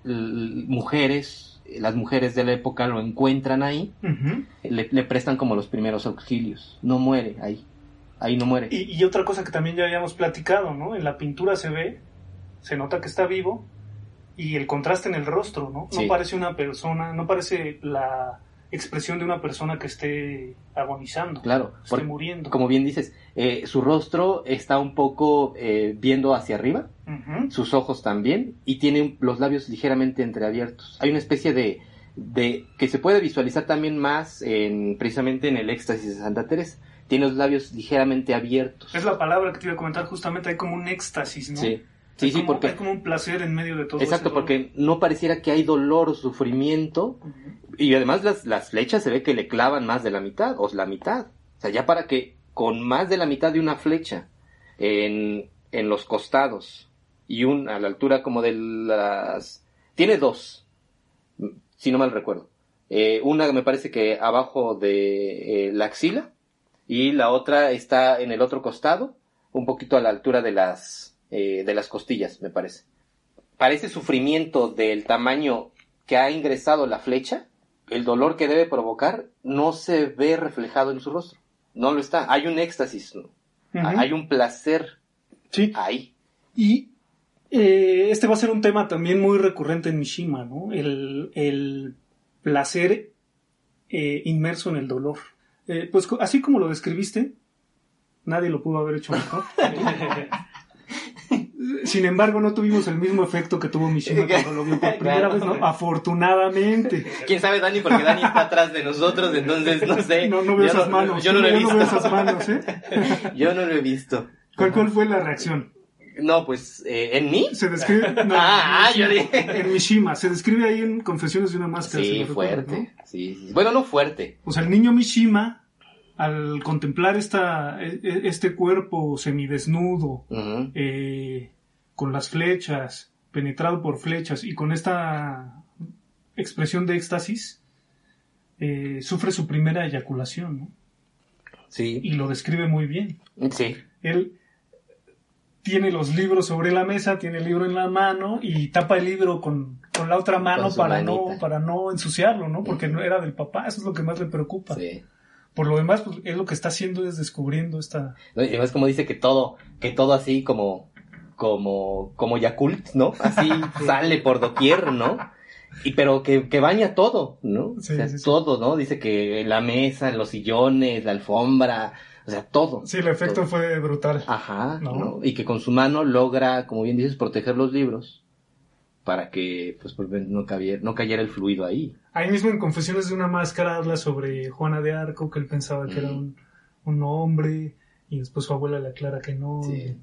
mujeres, las mujeres de la época lo encuentran ahí, le, le prestan como los primeros auxilios, no muere ahí ahí no muere. Y, otra cosa que también ya habíamos platicado, ¿no? En la pintura se ve, se nota que está vivo y el contraste en el rostro, ¿no? No parece una persona, no parece la expresión de una persona que esté agonizando, claro, esté muriendo. Como bien dices, eh, su rostro está un poco eh, viendo hacia arriba, sus ojos también, y tiene los labios ligeramente entreabiertos. Hay una especie de, de que se puede visualizar también más en, precisamente en el éxtasis de Santa Teresa tiene los labios ligeramente abiertos. Es la palabra que te iba a comentar, justamente hay como un éxtasis, ¿no? Sí. Sí, sí, porque... Hay como un placer en medio de todo Exacto, porque no pareciera que hay dolor o sufrimiento. Y además las, las flechas se ve que le clavan más de la mitad, o la mitad. O sea, ya para que con más de la mitad de una flecha en, en los costados y un a la altura como de las... Tiene dos, si no mal recuerdo. Eh, una me parece que abajo de eh, la axila y la otra está en el otro costado, un poquito a la altura de las, eh, de las costillas, me parece. Parece sufrimiento del tamaño que ha ingresado la flecha, el dolor que debe provocar no se ve reflejado en su rostro. No lo está. Hay un éxtasis, hay un placer sí. ahí. Y eh, este va a ser un tema también muy recurrente en Mishima, ¿no? El, el placer eh, inmerso en el dolor. Eh, pues así como lo describiste, nadie lo pudo haber hecho mejor. Sin embargo, no tuvimos el mismo efecto que tuvo Mishima cuando lo vio por primera vez, ¿no? Afortunadamente. ¿Quién sabe, Dani? Porque Dani está atrás de nosotros, entonces no sé. No, no veo esas manos. Yo no lo he visto. No veo esas manos, ¿eh? Yo no lo he visto. ¿Cuál, cuál fue la reacción? No, pues, eh, ¿en mí? Se describe. ah, yo dije. En Mishima. Se describe ahí en Confesiones de una Máscara. Sí, fuerte. sí, Bueno, no fuerte. O sea, el niño Mishima, al contemplar esta, e, e, este cuerpo semidesnudo, eh, con las flechas, penetrado por flechas y con esta expresión de éxtasis, eh, sufre su primera eyaculación, ¿no? Sí. Y lo describe muy bien. Sí. Él tiene los libros sobre la mesa, tiene el libro en la mano y tapa el libro con, con la otra mano para no, para no ensuciarlo, ¿no? Porque no era del papá, eso es lo que más le preocupa. Sí. Por lo demás, pues, es lo que está haciendo es descubriendo esta... Y además como dice que todo, que todo así como, como, como Yakult, ¿no? Así sale por doquier, ¿no? Y pero que, que baña todo, ¿no? Sí, o sea, sí, sí. todo, ¿no? Dice que la mesa, los sillones, la alfombra, o sea, todo. Sí, el efecto todo. fue brutal. Ajá, ¿No? ¿no? Y que con su mano logra, como bien dices, proteger los libros para que pues, no, cabiera, no cayera el fluido ahí. Ahí mismo en Confesiones de una Máscara habla sobre Juana de Arco, que él pensaba que era un, un hombre, y después su abuela le aclara que no. Sí.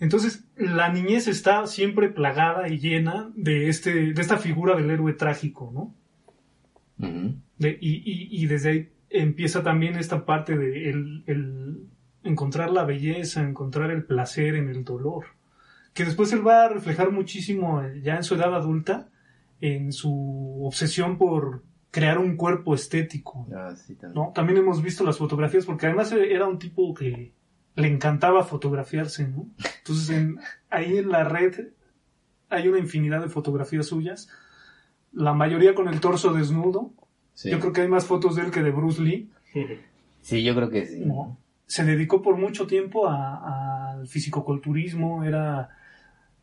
Entonces, la niñez está siempre plagada y llena de este, de esta figura del héroe trágico, ¿no? De- y, y, y desde ahí empieza también esta parte de el, el encontrar la belleza, encontrar el placer en el dolor, que después él va a reflejar muchísimo eh, ya en su edad adulta, en su obsesión por crear un cuerpo estético. Ah, sí, también. ¿no? También hemos visto las fotografías, porque además era un tipo que le encantaba fotografiarse, ¿no? Entonces, en- ahí en la red hay una infinidad de fotografías suyas, la mayoría con el torso desnudo. Sí. Yo creo que hay más fotos de él que de Bruce Lee. Sí, yo creo que sí. ¿no? Se dedicó por mucho tiempo al fisicoculturismo, era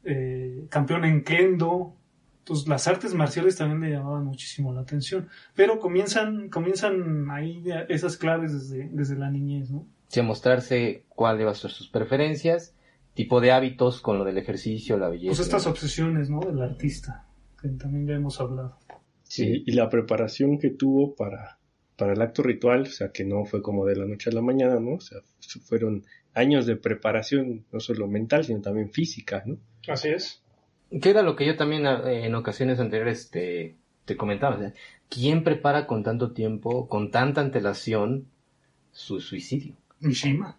eh, campeón en kendo. Entonces las artes marciales también le llamaban muchísimo la atención. Pero comienzan, comienzan ahí esas claves desde, desde la niñez, ¿no? Mostrarse cuáles van a ser sus preferencias, tipo de hábitos con lo del ejercicio, la belleza. Pues estas obsesiones, ¿no? Del artista, que también ya hemos hablado. Sí, y la preparación que tuvo para, para el acto ritual, o sea, que no fue como de la noche a la mañana, ¿no? O sea, fu- fueron años de preparación, no solo mental, sino también física, ¿no? Así es. Que era lo que yo también eh, en ocasiones anteriores te, te comentaba, ¿quién prepara con tanto tiempo, con tanta antelación, su suicidio? Mishima.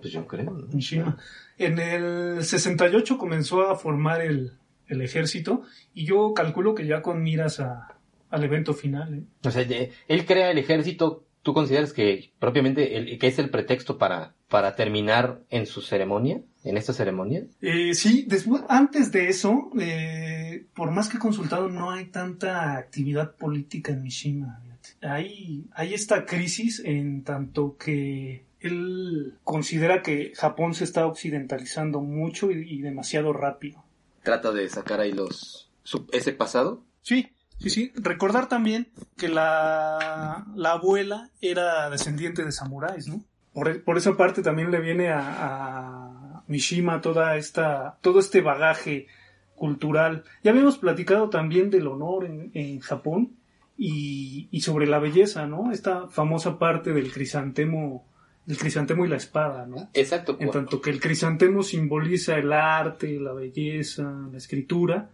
Pues yo creo, ¿no? Mishima. En el 68 comenzó a formar el, el ejército y yo calculo que ya con miras a, al evento final. ¿eh? O sea, él crea el ejército, ¿tú consideras que propiamente el, que es el pretexto para, para terminar en su ceremonia, en esta ceremonia? Eh, sí, después, antes de eso, eh, por más que he consultado, no hay tanta actividad política en Mishima. Hay, hay esta crisis en tanto que él considera que Japón se está occidentalizando mucho y, demasiado rápido. ¿Trata de sacar ahí los ese pasado? Sí, sí, sí. Recordar también que la, la abuela era descendiente de samuráis, ¿no? Por, por esa parte también le viene a, a, Mishima toda esta, todo este bagaje cultural. Ya habíamos platicado también del honor en, en Japón y, y sobre la belleza, ¿no? Esta famosa parte del crisantemo el crisantemo y la espada, ¿no? Exacto. En tanto que el crisantemo simboliza el arte, la belleza, la escritura,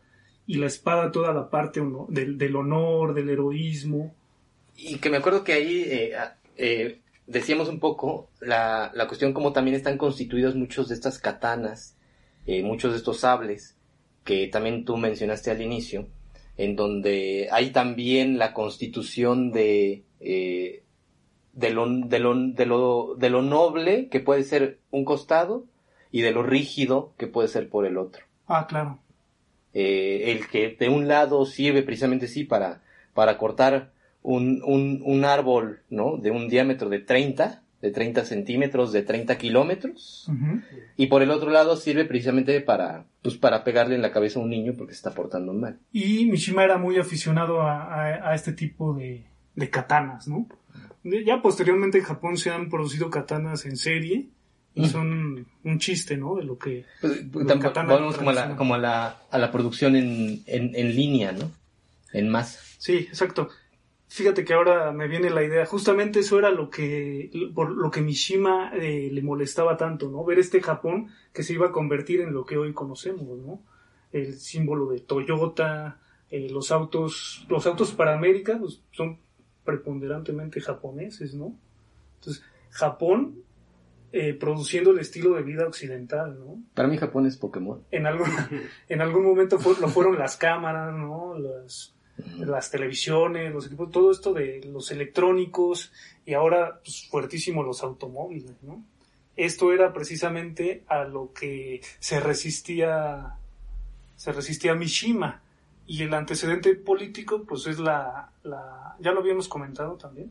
y la espada toda la parte del, del honor, del heroísmo. Y que me acuerdo que ahí eh, eh, decíamos un poco la, la, cuestión como también están constituidos muchos de estas katanas, eh, muchos de estos sables, que también tú mencionaste al inicio, en donde hay también la constitución de de lo, de lo, de lo, de lo noble que puede ser un costado y de lo rígido que puede ser por el otro. Ah, claro. Eh, el que de un lado sirve precisamente sí para, para cortar un, un, un árbol, ¿no? De un diámetro de 30, de 30 centímetros, de 30 kilómetros. Y por el otro lado sirve precisamente para, pues para pegarle en la cabeza a un niño porque se está portando mal. Y Mishima era muy aficionado a, a, este tipo de, de katanas, ¿no? Ya posteriormente en Japón se han producido katanas en serie y son un chiste, ¿no? De lo que... Pues, volvemos como, a la, como a la, a la producción en, en, en línea, ¿no? En masa. Sí, exacto. Fíjate que ahora me viene la idea, justamente eso era lo que, por lo que Mishima eh, le molestaba tanto, ¿no? Ver este Japón que se iba a convertir en lo que hoy conocemos, ¿no? El símbolo de Toyota, eh, los autos, los autos para América pues, son preponderantemente japoneses, ¿no? Entonces, Japón eh, produciendo el estilo de vida occidental, ¿no? Para mí Japón es Pokémon. En algún, en algún momento lo fueron las cámaras, ¿no? Las, las televisiones, los equipos, todo esto de los electrónicos y ahora pues, fuertísimo los automóviles, ¿no? Esto era precisamente a lo que se resistía, se resistía Mishima y el antecedente político, pues es la, la ya lo habíamos comentado también.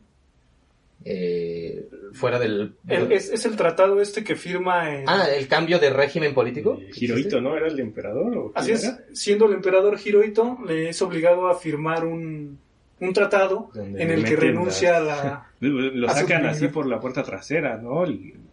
Eh, fuera del... es, el tratado este que firma... ah, el cambio de régimen político. Hirohito, ¿no? ¿Era el emperador? Así es, siendo el emperador Hirohito, le es obligado a firmar un, un tratado en el que renuncia a la... Lo sacan así por la puerta trasera, ¿no?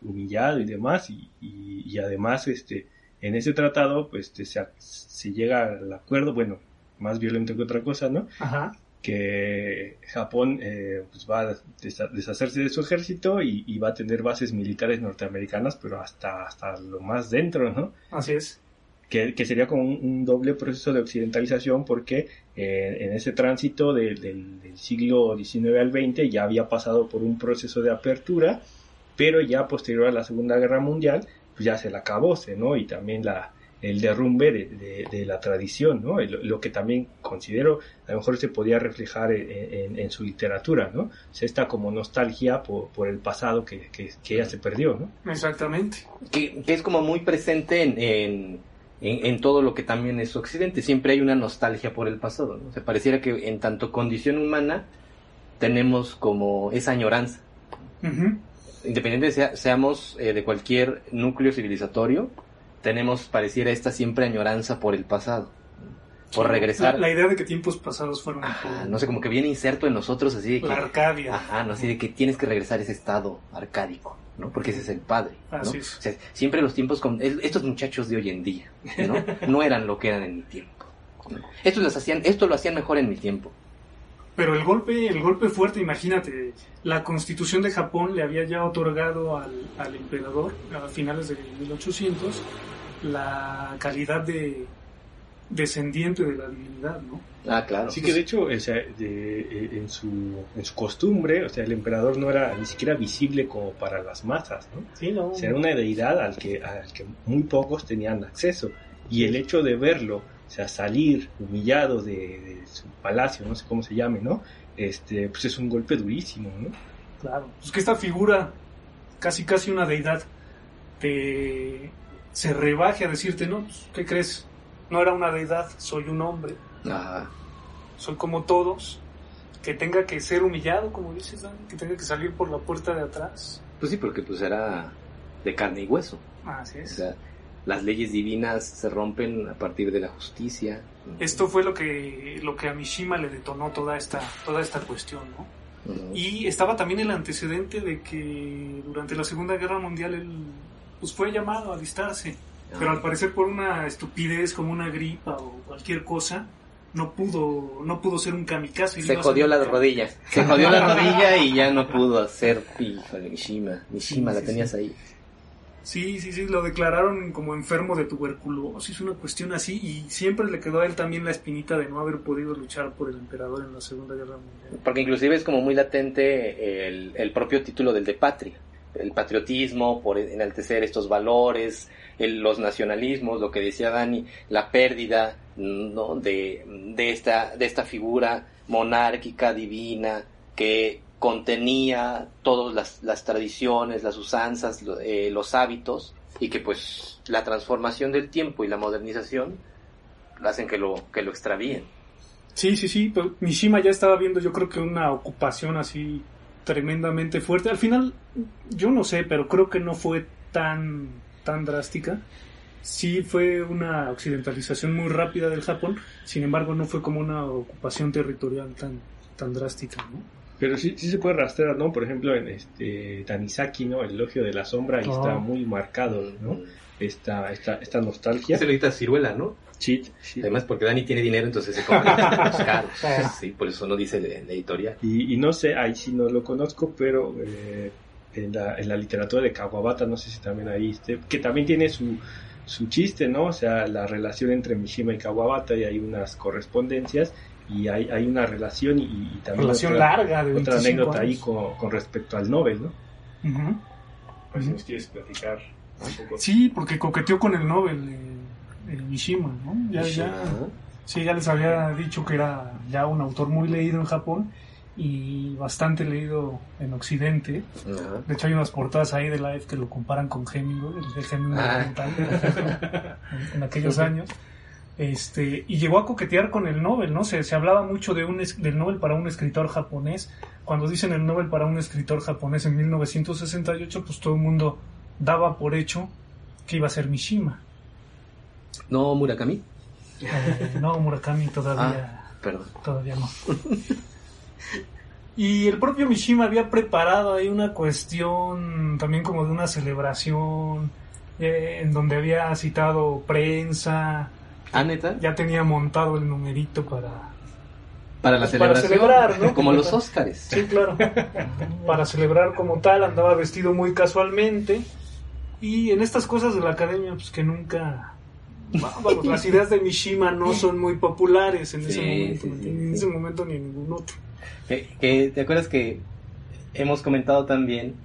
Humillado y demás, y, y, además, este, en ese tratado, pues, este, se, se llega al acuerdo, bueno, más violento que otra cosa, ¿no? Ajá. Que Japón eh, pues va a deshacerse de su ejército y, va a tener bases militares norteamericanas, pero hasta, hasta lo más dentro, ¿no? Así es. Que, sería como un, doble proceso de occidentalización porque eh, en ese tránsito del siglo XIX al XX ya había pasado por un proceso de apertura, pero ya posterior a la Segunda Guerra Mundial, pues ya se la acabó, ¿no? Y también la, el derrumbe de, la tradición, ¿no? Lo, que también considero a lo mejor se podía reflejar en, su literatura, ¿no? esta como nostalgia por, el pasado que, que, ella se perdió, ¿no? Exactamente. Que, es como muy presente en, en, todo lo que también es Occidente. Siempre hay una nostalgia por el pasado, ¿no? Se pareciera que en tanto condición humana tenemos como esa añoranza. Independiente de seamos eh, de cualquier núcleo civilizatorio, tenemos, pareciera esta siempre añoranza por el pasado. Por regresar. La, idea de que tiempos pasados fueron. no sé, como que viene inserto en nosotros así de que. La Arcadia. Ajá, no, así de que tienes que regresar a ese estado arcádico, ¿no? Porque ese es el padre. ¿no? O sea, siempre los tiempos. Con, estos muchachos de hoy en día, ¿no? no eran lo que eran en mi tiempo. Esto, los hacían, esto lo hacían mejor en mi tiempo. Pero el golpe, el golpe fuerte, imagínate, la constitución de Japón le había ya otorgado al, al emperador a finales de 1800 la calidad de, descendiente de la divinidad, ¿no? Ah, claro. Sí, que de hecho, o sea, de, en, su, en su costumbre, o sea, el emperador no era ni siquiera visible como para las masas, ¿no? Sí, no. O sea, era una deidad al que, al que muy pocos tenían acceso. Y el hecho de verlo, o sea, salir humillado de, de su palacio, no sé cómo se llame, ¿no? Este, pues es un golpe durísimo, ¿no? Claro. Pues que esta figura, casi casi una deidad, te se rebaje a decirte, no, pues, ¿qué crees? No era una deidad, soy un hombre. Ajá. Soy como todos. Que tenga que ser humillado, como dices, Dani, que tenga que salir por la puerta de atrás. Pues sí, porque pues era de carne y hueso. Así O es. sea, las leyes divinas se rompen a partir de la justicia. Esto fue lo que, lo que a Mishima le detonó toda esta, toda esta cuestión, ¿no? Y estaba también el antecedente de que durante la Segunda Guerra Mundial él pues, fue llamado a alistarse, pero al parecer por una estupidez como una gripa o cualquier cosa, no pudo, no pudo ser un kamikaze. Se jodió la rodilla. Se jodió la rodilla y ya no pudo hacer. Híjole, Mishima. Mishima, Sí, la sí, tenías sí. ahí. Sí, sí, sí, lo declararon como enfermo de tuberculosis, una cuestión así, y siempre le quedó a él también la espinita de no haber podido luchar por el emperador en la Segunda Guerra Mundial. Porque inclusive es como muy latente el, el propio título del de patria. El patriotismo, por enaltecer estos valores, el- los nacionalismos, lo que decía Dani, la pérdida ¿no? de, de, esta, de esta figura monárquica, divina, que contenía todas las, tradiciones, las usanzas, eh, los hábitos, y que pues la transformación del tiempo y la modernización hacen que lo, que lo extravíen. Sí, sí, sí, pero Mishima ya estaba viendo yo creo que una ocupación así tremendamente fuerte. Al final, yo no sé, pero creo que no fue tan, tan drástica. Sí fue una occidentalización muy rápida del Japón, sin embargo no fue como una ocupación territorial tan, tan drástica, ¿no? Pero sí, sí se puede rastrear, ¿no? Por ejemplo, en este Tanizaki, ¿no? El elogio de la sombra, ahí Ah. está muy marcado, ¿no? Esta, esta, esta nostalgia. Se lo edita ciruela, ¿no? Sí, sí. Además, porque Dani tiene dinero, entonces se compra los caros. Sí, por eso no dice la la editorial. Y, y no sé, ahí sí no lo conozco, pero eh, en, la, en la literatura de Kawabata, no sé si también ahí esté, que también tiene su, su chiste, ¿no? O sea, la relación entre Mishima y Kawabata, y hay unas correspondencias, y hay, hay una relación y, y también Relación otra, larga de otra 25 anécdota ahí años. con, con respecto al Nobel, ¿no? Ujú. A ver si nos quieres platicar un poco. Sí, porque coqueteó con el Nobel, eh, el Mishima, ¿no? Ya, ya, Sí, ya les había dicho que era ya un autor muy leído en Japón y bastante leído en Occidente. De hecho, hay unas portadas ahí de Life que lo comparan con Hemingway, el de Hemingway Ah. en, en aquellos años. Este, y llegó a coquetear con el Nobel, ¿no? Se, se hablaba mucho de un, del Nobel para un escritor japonés. Cuando dicen el Nobel para un escritor japonés en 1968, pues todo el mundo daba por hecho que iba a ser Mishima. No, Murakami. Eh, no, Murakami todavía, Perdón. todavía no. Y el propio Mishima había preparado ahí una cuestión también como de una celebración eh, en donde había citado prensa, Ah, neta. ya tenía montado el numerito para... Para la Pues para celebración. celebrar, ¿no? Como los Óscares. Sí, claro. Para celebrar como tal, andaba vestido muy casualmente. Y en estas cosas de la academia, pues que nunca... Vamos, las ideas de Mishima no son muy populares en ese momento, sí, ¿me sí, entiendes? en ese momento ni en ningún otro. Que- que, ¿Te acuerdas que hemos comentado también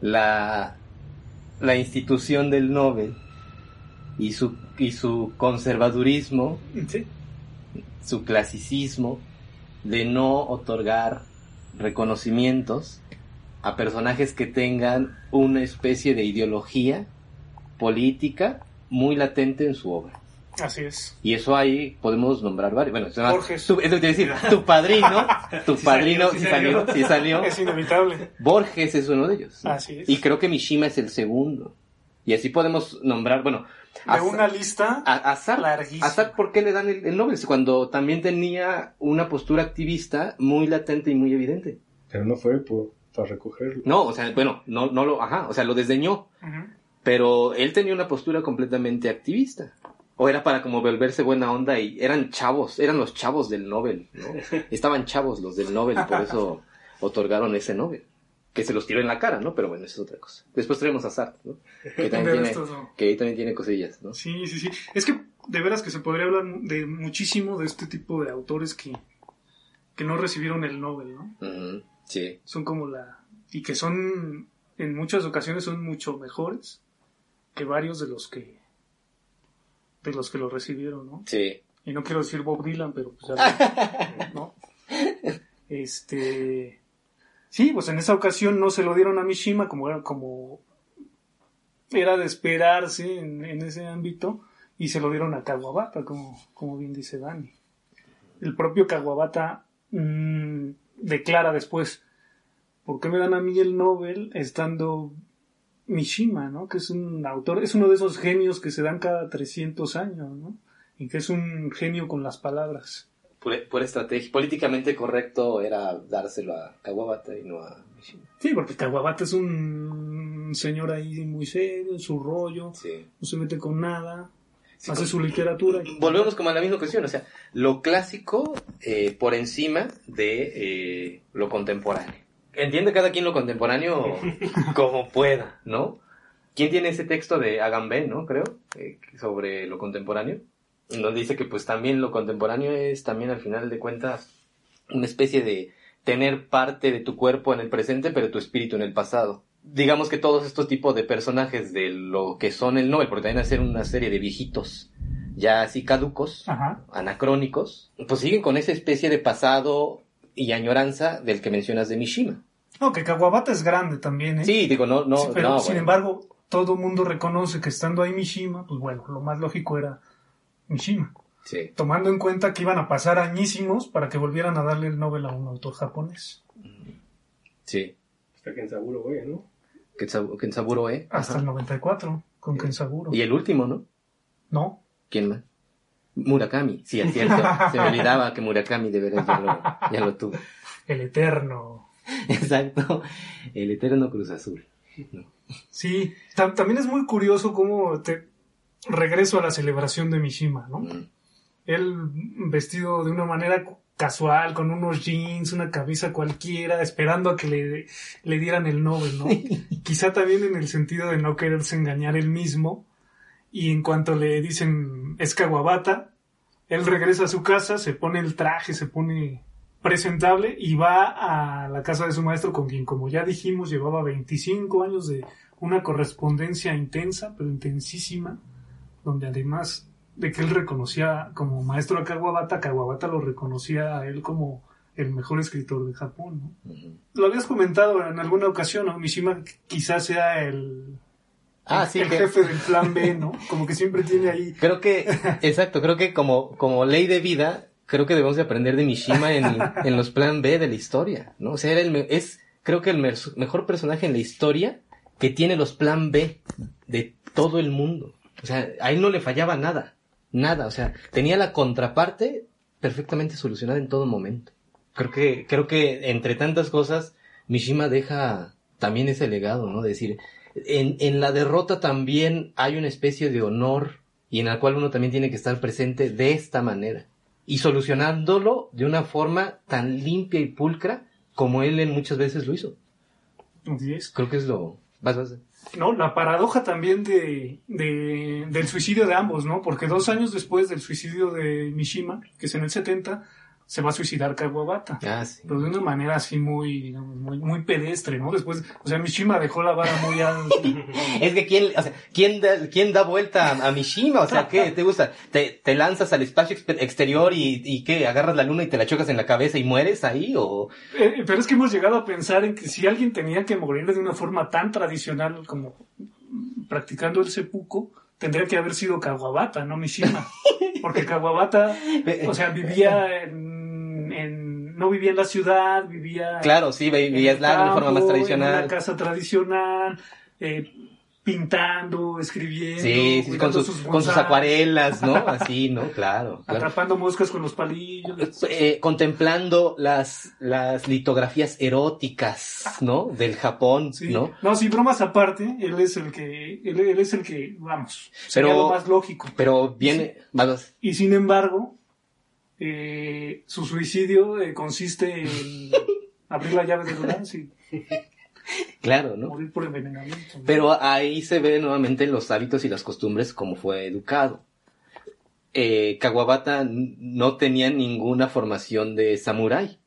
la, la institución del Nobel y su, y su conservadurismo, Sí, su clasicismo de no otorgar reconocimientos a personajes que tengan una especie de ideología política muy latente en su obra. Así es. Y eso ahí podemos nombrar varios. Bueno, se llama- Borges. tu- es lo que decir, tu padrino, tu Sí padrino, sí sí salió, salió. sí salió. Es inevitable. Borges es uno de ellos. ¿no? Así es. Y creo que Mishima es el segundo. Y así podemos nombrar, bueno, De a, una lista a, a Sartre. larguísima. ¿por qué le dan el, el Nobel? Cuando también tenía una postura activista muy latente y muy evidente. Pero no fue por, para recogerlo. No, o sea, bueno, no, no lo, ajá, o sea, lo desdeñó. Pero él tenía una postura completamente activista. O era para como volverse buena onda y eran chavos, eran los chavos del Nobel, ¿no? Estaban chavos los del Nobel y por eso otorgaron ese Nobel. Que se los tiró en la cara, ¿no? Pero bueno, eso es otra cosa. Después traemos a Sartre, ¿no? Que también, tiene, estos, no. que ahí también tiene cosillas, ¿no? Sí, sí, sí. Es que de veras que se podría hablar de muchísimo de este tipo de autores que, que no recibieron el Nobel, ¿no? Sí. Son como la... y que son, en muchas ocasiones son mucho mejores que varios de los que de los que lo recibieron, ¿no? Sí. Y no quiero decir Bob Dylan, pero pues ¿no? Este sí, pues en esa ocasión no se lo dieron a Mishima como era como era de esperarse en, ese ámbito y se lo dieron a Kawabata, como, como bien dice Dani. El propio Kawabata mmm, declara después, ¿por qué me dan a mí el Nobel estando Mishima, ¿no? Que es un autor, es uno de esos genios que se dan cada 300 años, ¿no? Y que es un genio con las palabras. Por, estrategia, políticamente correcto era dárselo a Kawabata y no a Mishima. Sí, porque Kawabata es un señor ahí muy serio, en su rollo, no se mete con nada, hace su literatura. Volvemos como a la misma cuestión, o sea, lo clásico eh, por encima de eh, lo contemporáneo. Entiende cada quien lo contemporáneo como pueda, ¿no? ¿Quién tiene ese texto de Agamben, no? Creo, eh, sobre lo contemporáneo. Nos dice que pues también lo contemporáneo es también al final de cuentas una especie de tener parte de tu cuerpo en el presente, pero tu espíritu en el pasado digamos que todos estos tipos de personajes de lo que son el Nobel, porque también hacer una serie de viejitos ya así caducos, anacrónicos, pues siguen con esa especie de pasado y añoranza del que mencionas de Mishima. No, que Kawabata es grande también, ¿eh? Sí, digo, no, no, pero sin embargo, todo el mundo reconoce que estando ahí Mishima, pues bueno, lo más lógico era Mishima. Sí. Tomando en cuenta que iban a pasar añísimos para que volvieran a darle el Nobel a un autor japonés. Sí. Hasta Kensaburo Oe, ¿no? Kensaburo Oe. Hasta el 94, con Kensaburo. Y el último, ¿no? No. ¿Quién más? Murakami, sí, es cierto. Se me olvidaba que Murakami de ya lo, ya lo tuvo. El eterno. Exacto. El eterno Cruz Azul. Sí, también es muy curioso cómo te regreso a la celebración de Mishima, ¿no? Mm. Él vestido de una manera casual, con unos jeans, una camisa cualquiera, esperando a que le, le dieran el Nobel, ¿no? Quizá también en el sentido de no quererse engañar él mismo. Y en cuanto le dicen es Kawabata, él regresa a su casa, se pone el traje, se pone presentable y va a la casa de su maestro con quien, como ya dijimos, llevaba 25 años de una correspondencia intensa, pero intensísima, donde además de que él reconocía como maestro a Kawabata, Kawabata lo reconocía a él como el mejor escritor de Japón. ¿no? Lo habías comentado en alguna ocasión, ¿no? Mishima quizás sea el, ah, sí, el jefe del plan B, ¿no? Como que siempre tiene ahí. Creo que, exacto, creo que como, como ley de vida, creo que debemos de aprender de Mishima en, en los plan B de la historia, ¿no? O sea, era el, es, creo que el mejor personaje en la historia que tiene los plan B de todo el mundo. O sea, a él no le fallaba nada. Nada, o sea, tenía la contraparte perfectamente solucionada en todo momento. Creo que, creo que entre tantas cosas, Mishima deja también ese legado, ¿no? De decir, en, en la derrota también hay una especie de honor y en la cual uno también tiene que estar presente de esta manera y solucionándolo de una forma tan limpia y pulcra como él en muchas veces lo hizo. Creo que es lo... Vas, vas. ¿no? La paradoja también de, de, del suicidio de ambos, ¿no? Porque dos años después del suicidio de Mishima, que es en el 70, se va a suicidar Kawabata. Ah, sí. Pero de una manera así muy, digamos, muy, muy pedestre, ¿no? Después, o sea, Mishima dejó la vara muy alta. es que quién, o sea, ¿quién da, quién da vuelta a, Mishima? O sea, ¿qué te gusta? ¿Te, te lanzas al espacio exterior y, y qué? ¿Agarras la luna y te la chocas en la cabeza y mueres ahí o? Eh, pero es que hemos llegado a pensar en que si alguien tenía que morir de una forma tan tradicional como practicando el seppuku, tendría que haber sido Kawabata, no Mishima. Porque Kawabata, o sea, vivía en, no vivía en la ciudad, vivía... Claro, sí, vivía en la forma más tradicional. En una casa tradicional, eh, pintando, escribiendo. Sí, sí con, sus, con sus acuarelas, ¿no? Así, ¿no? Claro. Atrapando moscas con los palillos. Eh, contemplando las, las litografías eróticas, ¿no? Del Japón, ¿no? No, sí, bromas aparte, él es el que, él, es el que, vamos, sería lo más lógico. Pero viene, y, y sin embargo, eh, su suicidio eh, consiste en abrir la llave del lugar, sí. Claro, ¿no? Morir por envenenamiento. Pero ahí se ve nuevamente los hábitos y las costumbres como fue educado. eh, Kawabata no tenía ninguna formación de samurái,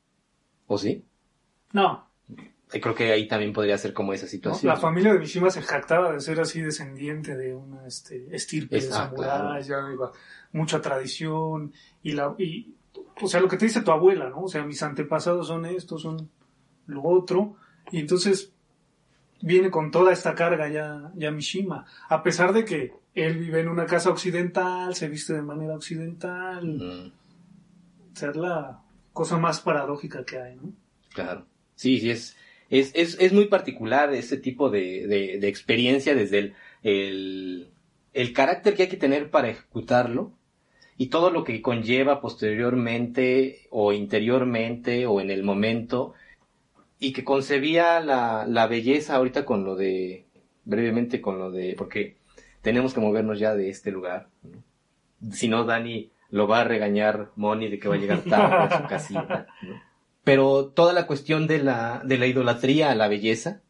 ¿o sí? No. Creo que ahí también podría ser como esa situación. La familia de Mishima se jactaba de ser así descendiente de una este, estirpe de ah, samurái, ya iba mucha tradición y la y o sea lo que te dice tu abuela, ¿no? O sea, mis antepasados son estos, son lo otro y entonces viene con toda esta carga ya, ya Mishima, a pesar de que él vive en una casa occidental, se viste de manera occidental. Mm. O sea, es la cosa más paradójica que hay, ¿no? Claro. Sí, sí, es, es, es, es muy particular ese tipo de, de, experiencia desde el, el, el, carácter que hay que tener para ejecutarlo y todo lo que conlleva posteriormente o interiormente o en el momento y que concebía la, la belleza ahorita con lo de, brevemente con lo de, porque tenemos que movernos ya de este lugar. Si no, Dani lo va a regañar Moni de que va a llegar tarde a su casita. Pero toda la cuestión de la, de la idolatría a la belleza,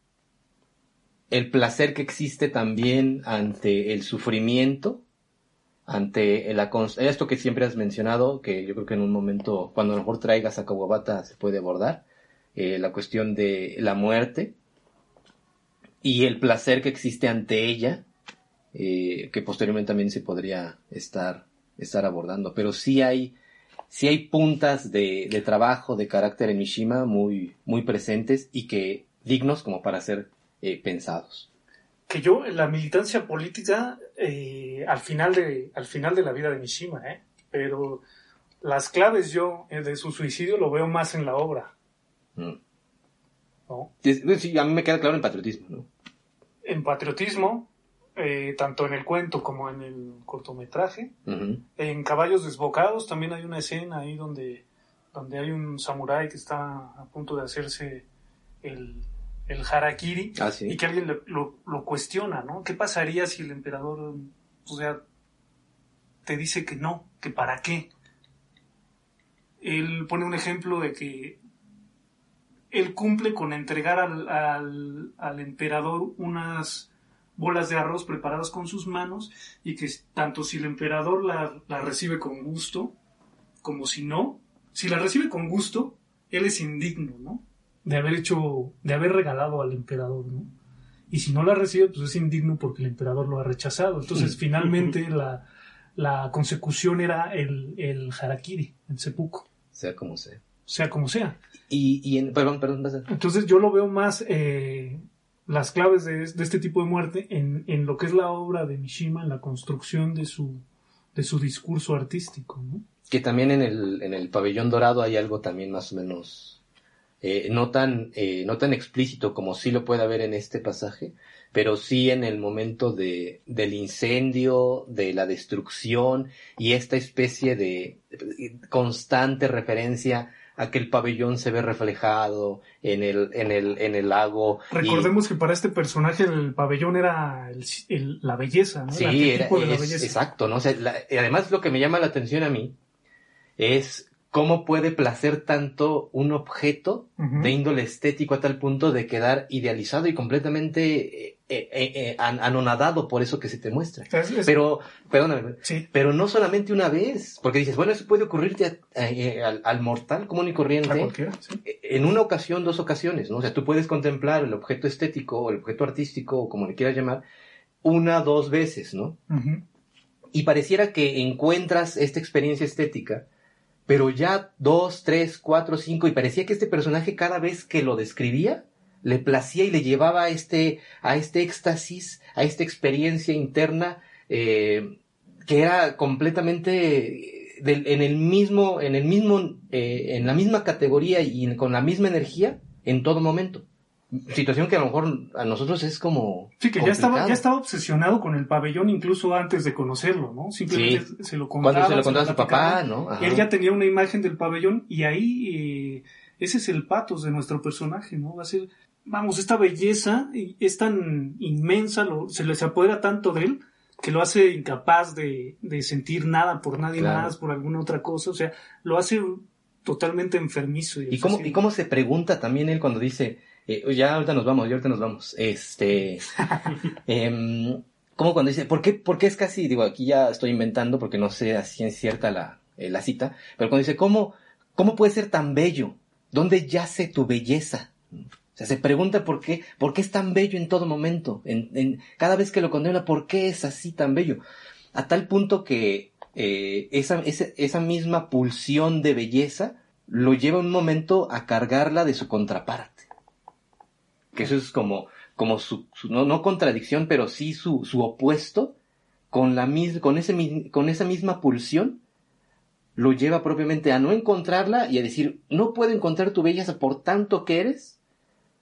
el placer que existe también ante el sufrimiento, ante la, esto que siempre has mencionado, que yo creo que en un momento, cuando a lo mejor traigas a Kawabata se puede abordar, eh, la cuestión de la muerte y el placer que existe ante ella, eh, que posteriormente también se podría estar, estar abordando. Pero sí hay, sí hay puntas de, de trabajo, de carácter en Mishima muy, muy presentes y que dignos como para ser eh, pensados. Que yo, la militancia política, al, final de, al final de la vida de Mishima, pero las claves yo de su suicidio lo veo más en la obra. Mm. Sí, a mí me queda claro en patriotismo, En patriotismo, eh, tanto en el cuento como en el cortometraje. En Caballos Desbocados también hay una escena ahí donde, donde hay un samurái que está a punto de hacerse el, el harakiri ah, y que alguien lo, lo, cuestiona, ¿no? ¿Qué pasaría si el emperador, o sea, te dice que no, que para qué? Él pone un ejemplo de que él cumple con entregar al, al, emperador unas bolas de arroz preparadas con sus manos y que tanto si el emperador la, recibe con gusto como si no, si la recibe con gusto, él es indigno, ¿no? De haber hecho, de haber regalado al emperador, ¿no? Y si no la recibe, pues es indigno porque el emperador lo ha rechazado. Entonces, finalmente, la, la consecución era el, el harakiri, el seppuku. Sea como sea. Sea como sea. Y, en, perdón, perdón, Entonces yo lo veo más eh, las claves de, este tipo de muerte en, en, lo que es la obra de Mishima, en la construcción de su, de su discurso artístico, ¿no? Que también en el, en el pabellón dorado hay algo también más o menos eh, no, tan, eh, no tan explícito como sí lo puede haber en este pasaje, pero sí en el momento de, del incendio, de la destrucción y esta especie de constante referencia a que el pabellón se ve reflejado en el, en el, en el lago. Recordemos que para este personaje el pabellón era la belleza, ¿no? Sí, era, exacto, ¿no? además lo que me llama la atención a mí es cómo puede placer tanto un objeto de índole estético a tal punto de quedar idealizado y completamente eh, eh, eh, anonadado por eso que se te muestra. Pero, perdóname, pero no solamente una vez, porque dices, bueno, eso puede ocurrirte al, mortal común y corriente en una ocasión, dos ocasiones, ¿no? O sea, tú puedes contemplar el objeto estético o el objeto artístico o como le quieras llamar, una, dos veces, ¿no? Y pareciera que encuentras esta experiencia estética pero ya dos, tres, cuatro, cinco, y parecía que este personaje cada vez que lo describía, le placía y le llevaba a este, a este éxtasis, a esta experiencia interna, eh, que era completamente en el mismo, en el mismo, eh, en la misma categoría y con la misma energía en todo momento situación que a lo mejor a nosotros es como. Sí, que ya estaba, ya estaba obsesionado con el pabellón incluso antes de conocerlo, ¿no? Simplemente se lo contaba. Cuando se lo contaba a su papá, ¿no? Él ya tenía una imagen del pabellón y ahí eh, ese es el patos de nuestro personaje, ¿no? Va a ser, vamos, esta belleza es tan inmensa, lo, se les apodera tanto de él que lo hace incapaz de, de sentir nada por nadie más, por alguna otra cosa, o sea, lo hace totalmente enfermizo. ¿Y, ¿Y cómo, ¿Y cómo se pregunta también él cuando dice, eh, ya ahorita nos vamos, ya ahorita nos vamos. Este, como cuando dice, ¿por qué, ¿por qué es casi, digo, aquí ya estoy inventando porque no sé si es cierta la, eh, la cita, pero cuando dice, ¿cómo, ¿cómo puede ser tan bello? ¿Dónde yace tu belleza? O sea, se pregunta por qué, por qué es tan bello en todo momento, en, en, cada vez que lo condena, ¿por qué es así tan bello? A tal punto que eh, esa, esa, esa misma pulsión de belleza lo lleva un momento a cargarla de su contraparte. Que eso es como, como su, su no, no, contradicción, pero sí su, su opuesto, con, la mis, con, ese, con esa misma pulsión, lo lleva propiamente a no encontrarla y a decir, no puedo encontrar tu belleza por tanto que eres.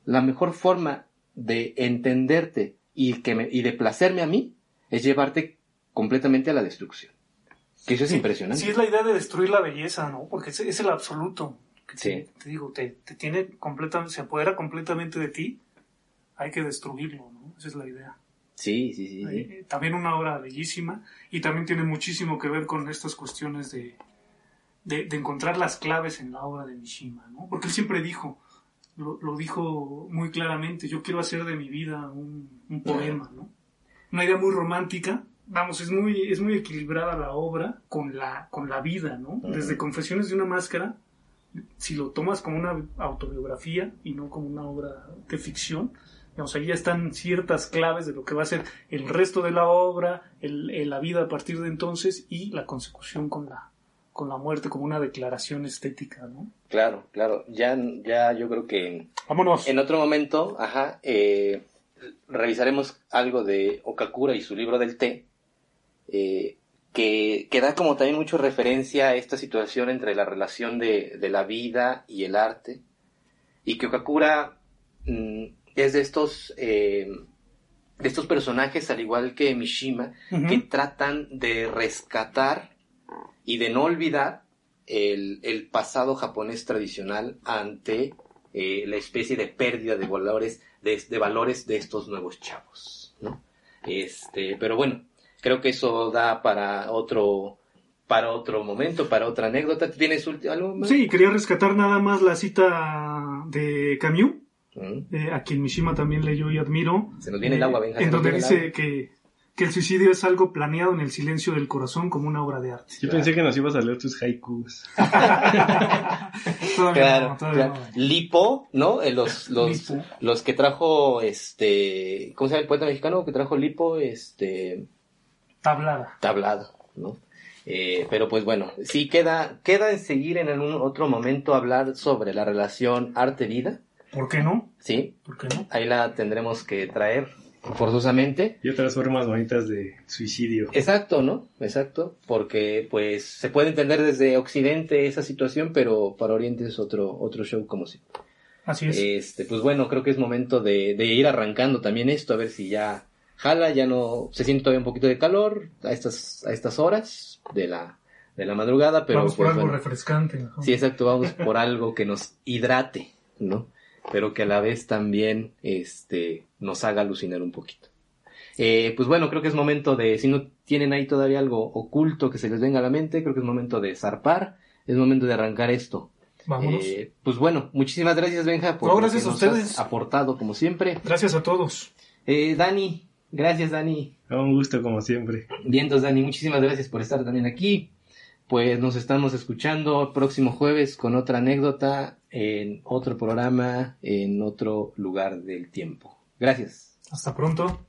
La mejor forma de entenderte y, que me, y de placerme a mí es llevarte completamente a la destrucción. Que eso es sí, impresionante. Sí, es la idea de destruir la belleza, ¿no? Porque es, es el absoluto. Que sí. Te, te, digo, te, te tiene completamente, se apodera completamente de ti. Hay que destruirlo, ¿no? Esa es la idea. Sí, sí, sí. sí. Eh, también una obra bellísima y también tiene muchísimo que ver con estas cuestiones de, de, de, encontrar las claves en la obra de Mishima, ¿no? Porque él siempre dijo, lo, lo, dijo muy claramente, yo quiero hacer de mi vida un, un poema, ¿no? Una idea muy romántica, vamos, es muy, es muy equilibrada la obra con la, con la vida, ¿no? Desde Confesiones de una máscara, si lo tomas como una autobiografía y no como una obra de ficción, digamos, ahí ya están ciertas claves de lo que va a ser el resto de la obra, el, el, la vida a partir de entonces y la consecución con la, con la muerte como una declaración estética, ¿no? Claro, claro. Ya, ya yo creo que Vámonos. en otro momento, ajá, eh, revisaremos algo de Okakura y su libro del té, eh, que, que, da como también mucho referencia a esta situación entre la relación de, de la vida y el arte, y que Okakura mmm, es de estos, eh, de estos personajes, al igual que Mishima, uh -huh. que tratan de rescatar y de no olvidar el, el pasado japonés tradicional ante eh, la especie de pérdida de valores de, de, valores de estos nuevos chavos, ¿no? Este, pero bueno, creo que eso da para otro para otro momento, para otra anécdota. ¿Tienes algo más? Sí, quería rescatar nada más la cita de Camus, -huh. eh, a quien Mishima también leyó y admiro. Se nos viene el agua, venga. En donde dice que que el suicidio es algo planeado en el silencio del corazón como una obra de arte. Yo pensé que nos ibas a leer tus haikus. todavía claro, no, todavía claro. No. Lipo, ¿no? Eh, los, los, Lipo. los que trajo, este, ¿cómo se llama el poeta mexicano que trajo Lipo? Este... Tablada. Tablado, ¿no? Eh, pero pues bueno, sí queda, queda en seguir en algún otro momento hablar sobre la relación arte-vida. ¿Por qué no? Sí. ¿Por qué no? Ahí la tendremos que traer forzosamente. Y otras formas bonitas de suicidio. Exacto, ¿no? Exacto, porque pues se puede entender desde Occidente esa situación, pero para Oriente es otro, otro show como si. Así es. Este, pues bueno, creo que es momento de, de ir arrancando también esto, a ver si ya jala, ya no, se siente todavía un poquito de calor a estas, a estas horas de la, de la madrugada, pero vamos por algo bueno, refrescante. ¿no? Sí, exacto, vamos por algo que nos hidrate, ¿no? Pero que a la vez también, este, nos haga alucinar un poquito. Eh, pues bueno, creo que es momento de, si no tienen ahí todavía algo oculto que se les venga a la mente, creo que es momento de zarpar, es momento de arrancar esto. Vámonos. Eh, pues bueno, muchísimas gracias Benja por no, gracias lo que a nos ustedes. Has aportado como siempre. Gracias a todos. Eh, Dani, gracias Dani. Un gusto como siempre. Bien, entonces Dani, muchísimas gracias por estar también aquí. Pues nos estamos escuchando el próximo jueves con otra anécdota en otro programa, en otro lugar del tiempo. Gracias. Hasta pronto.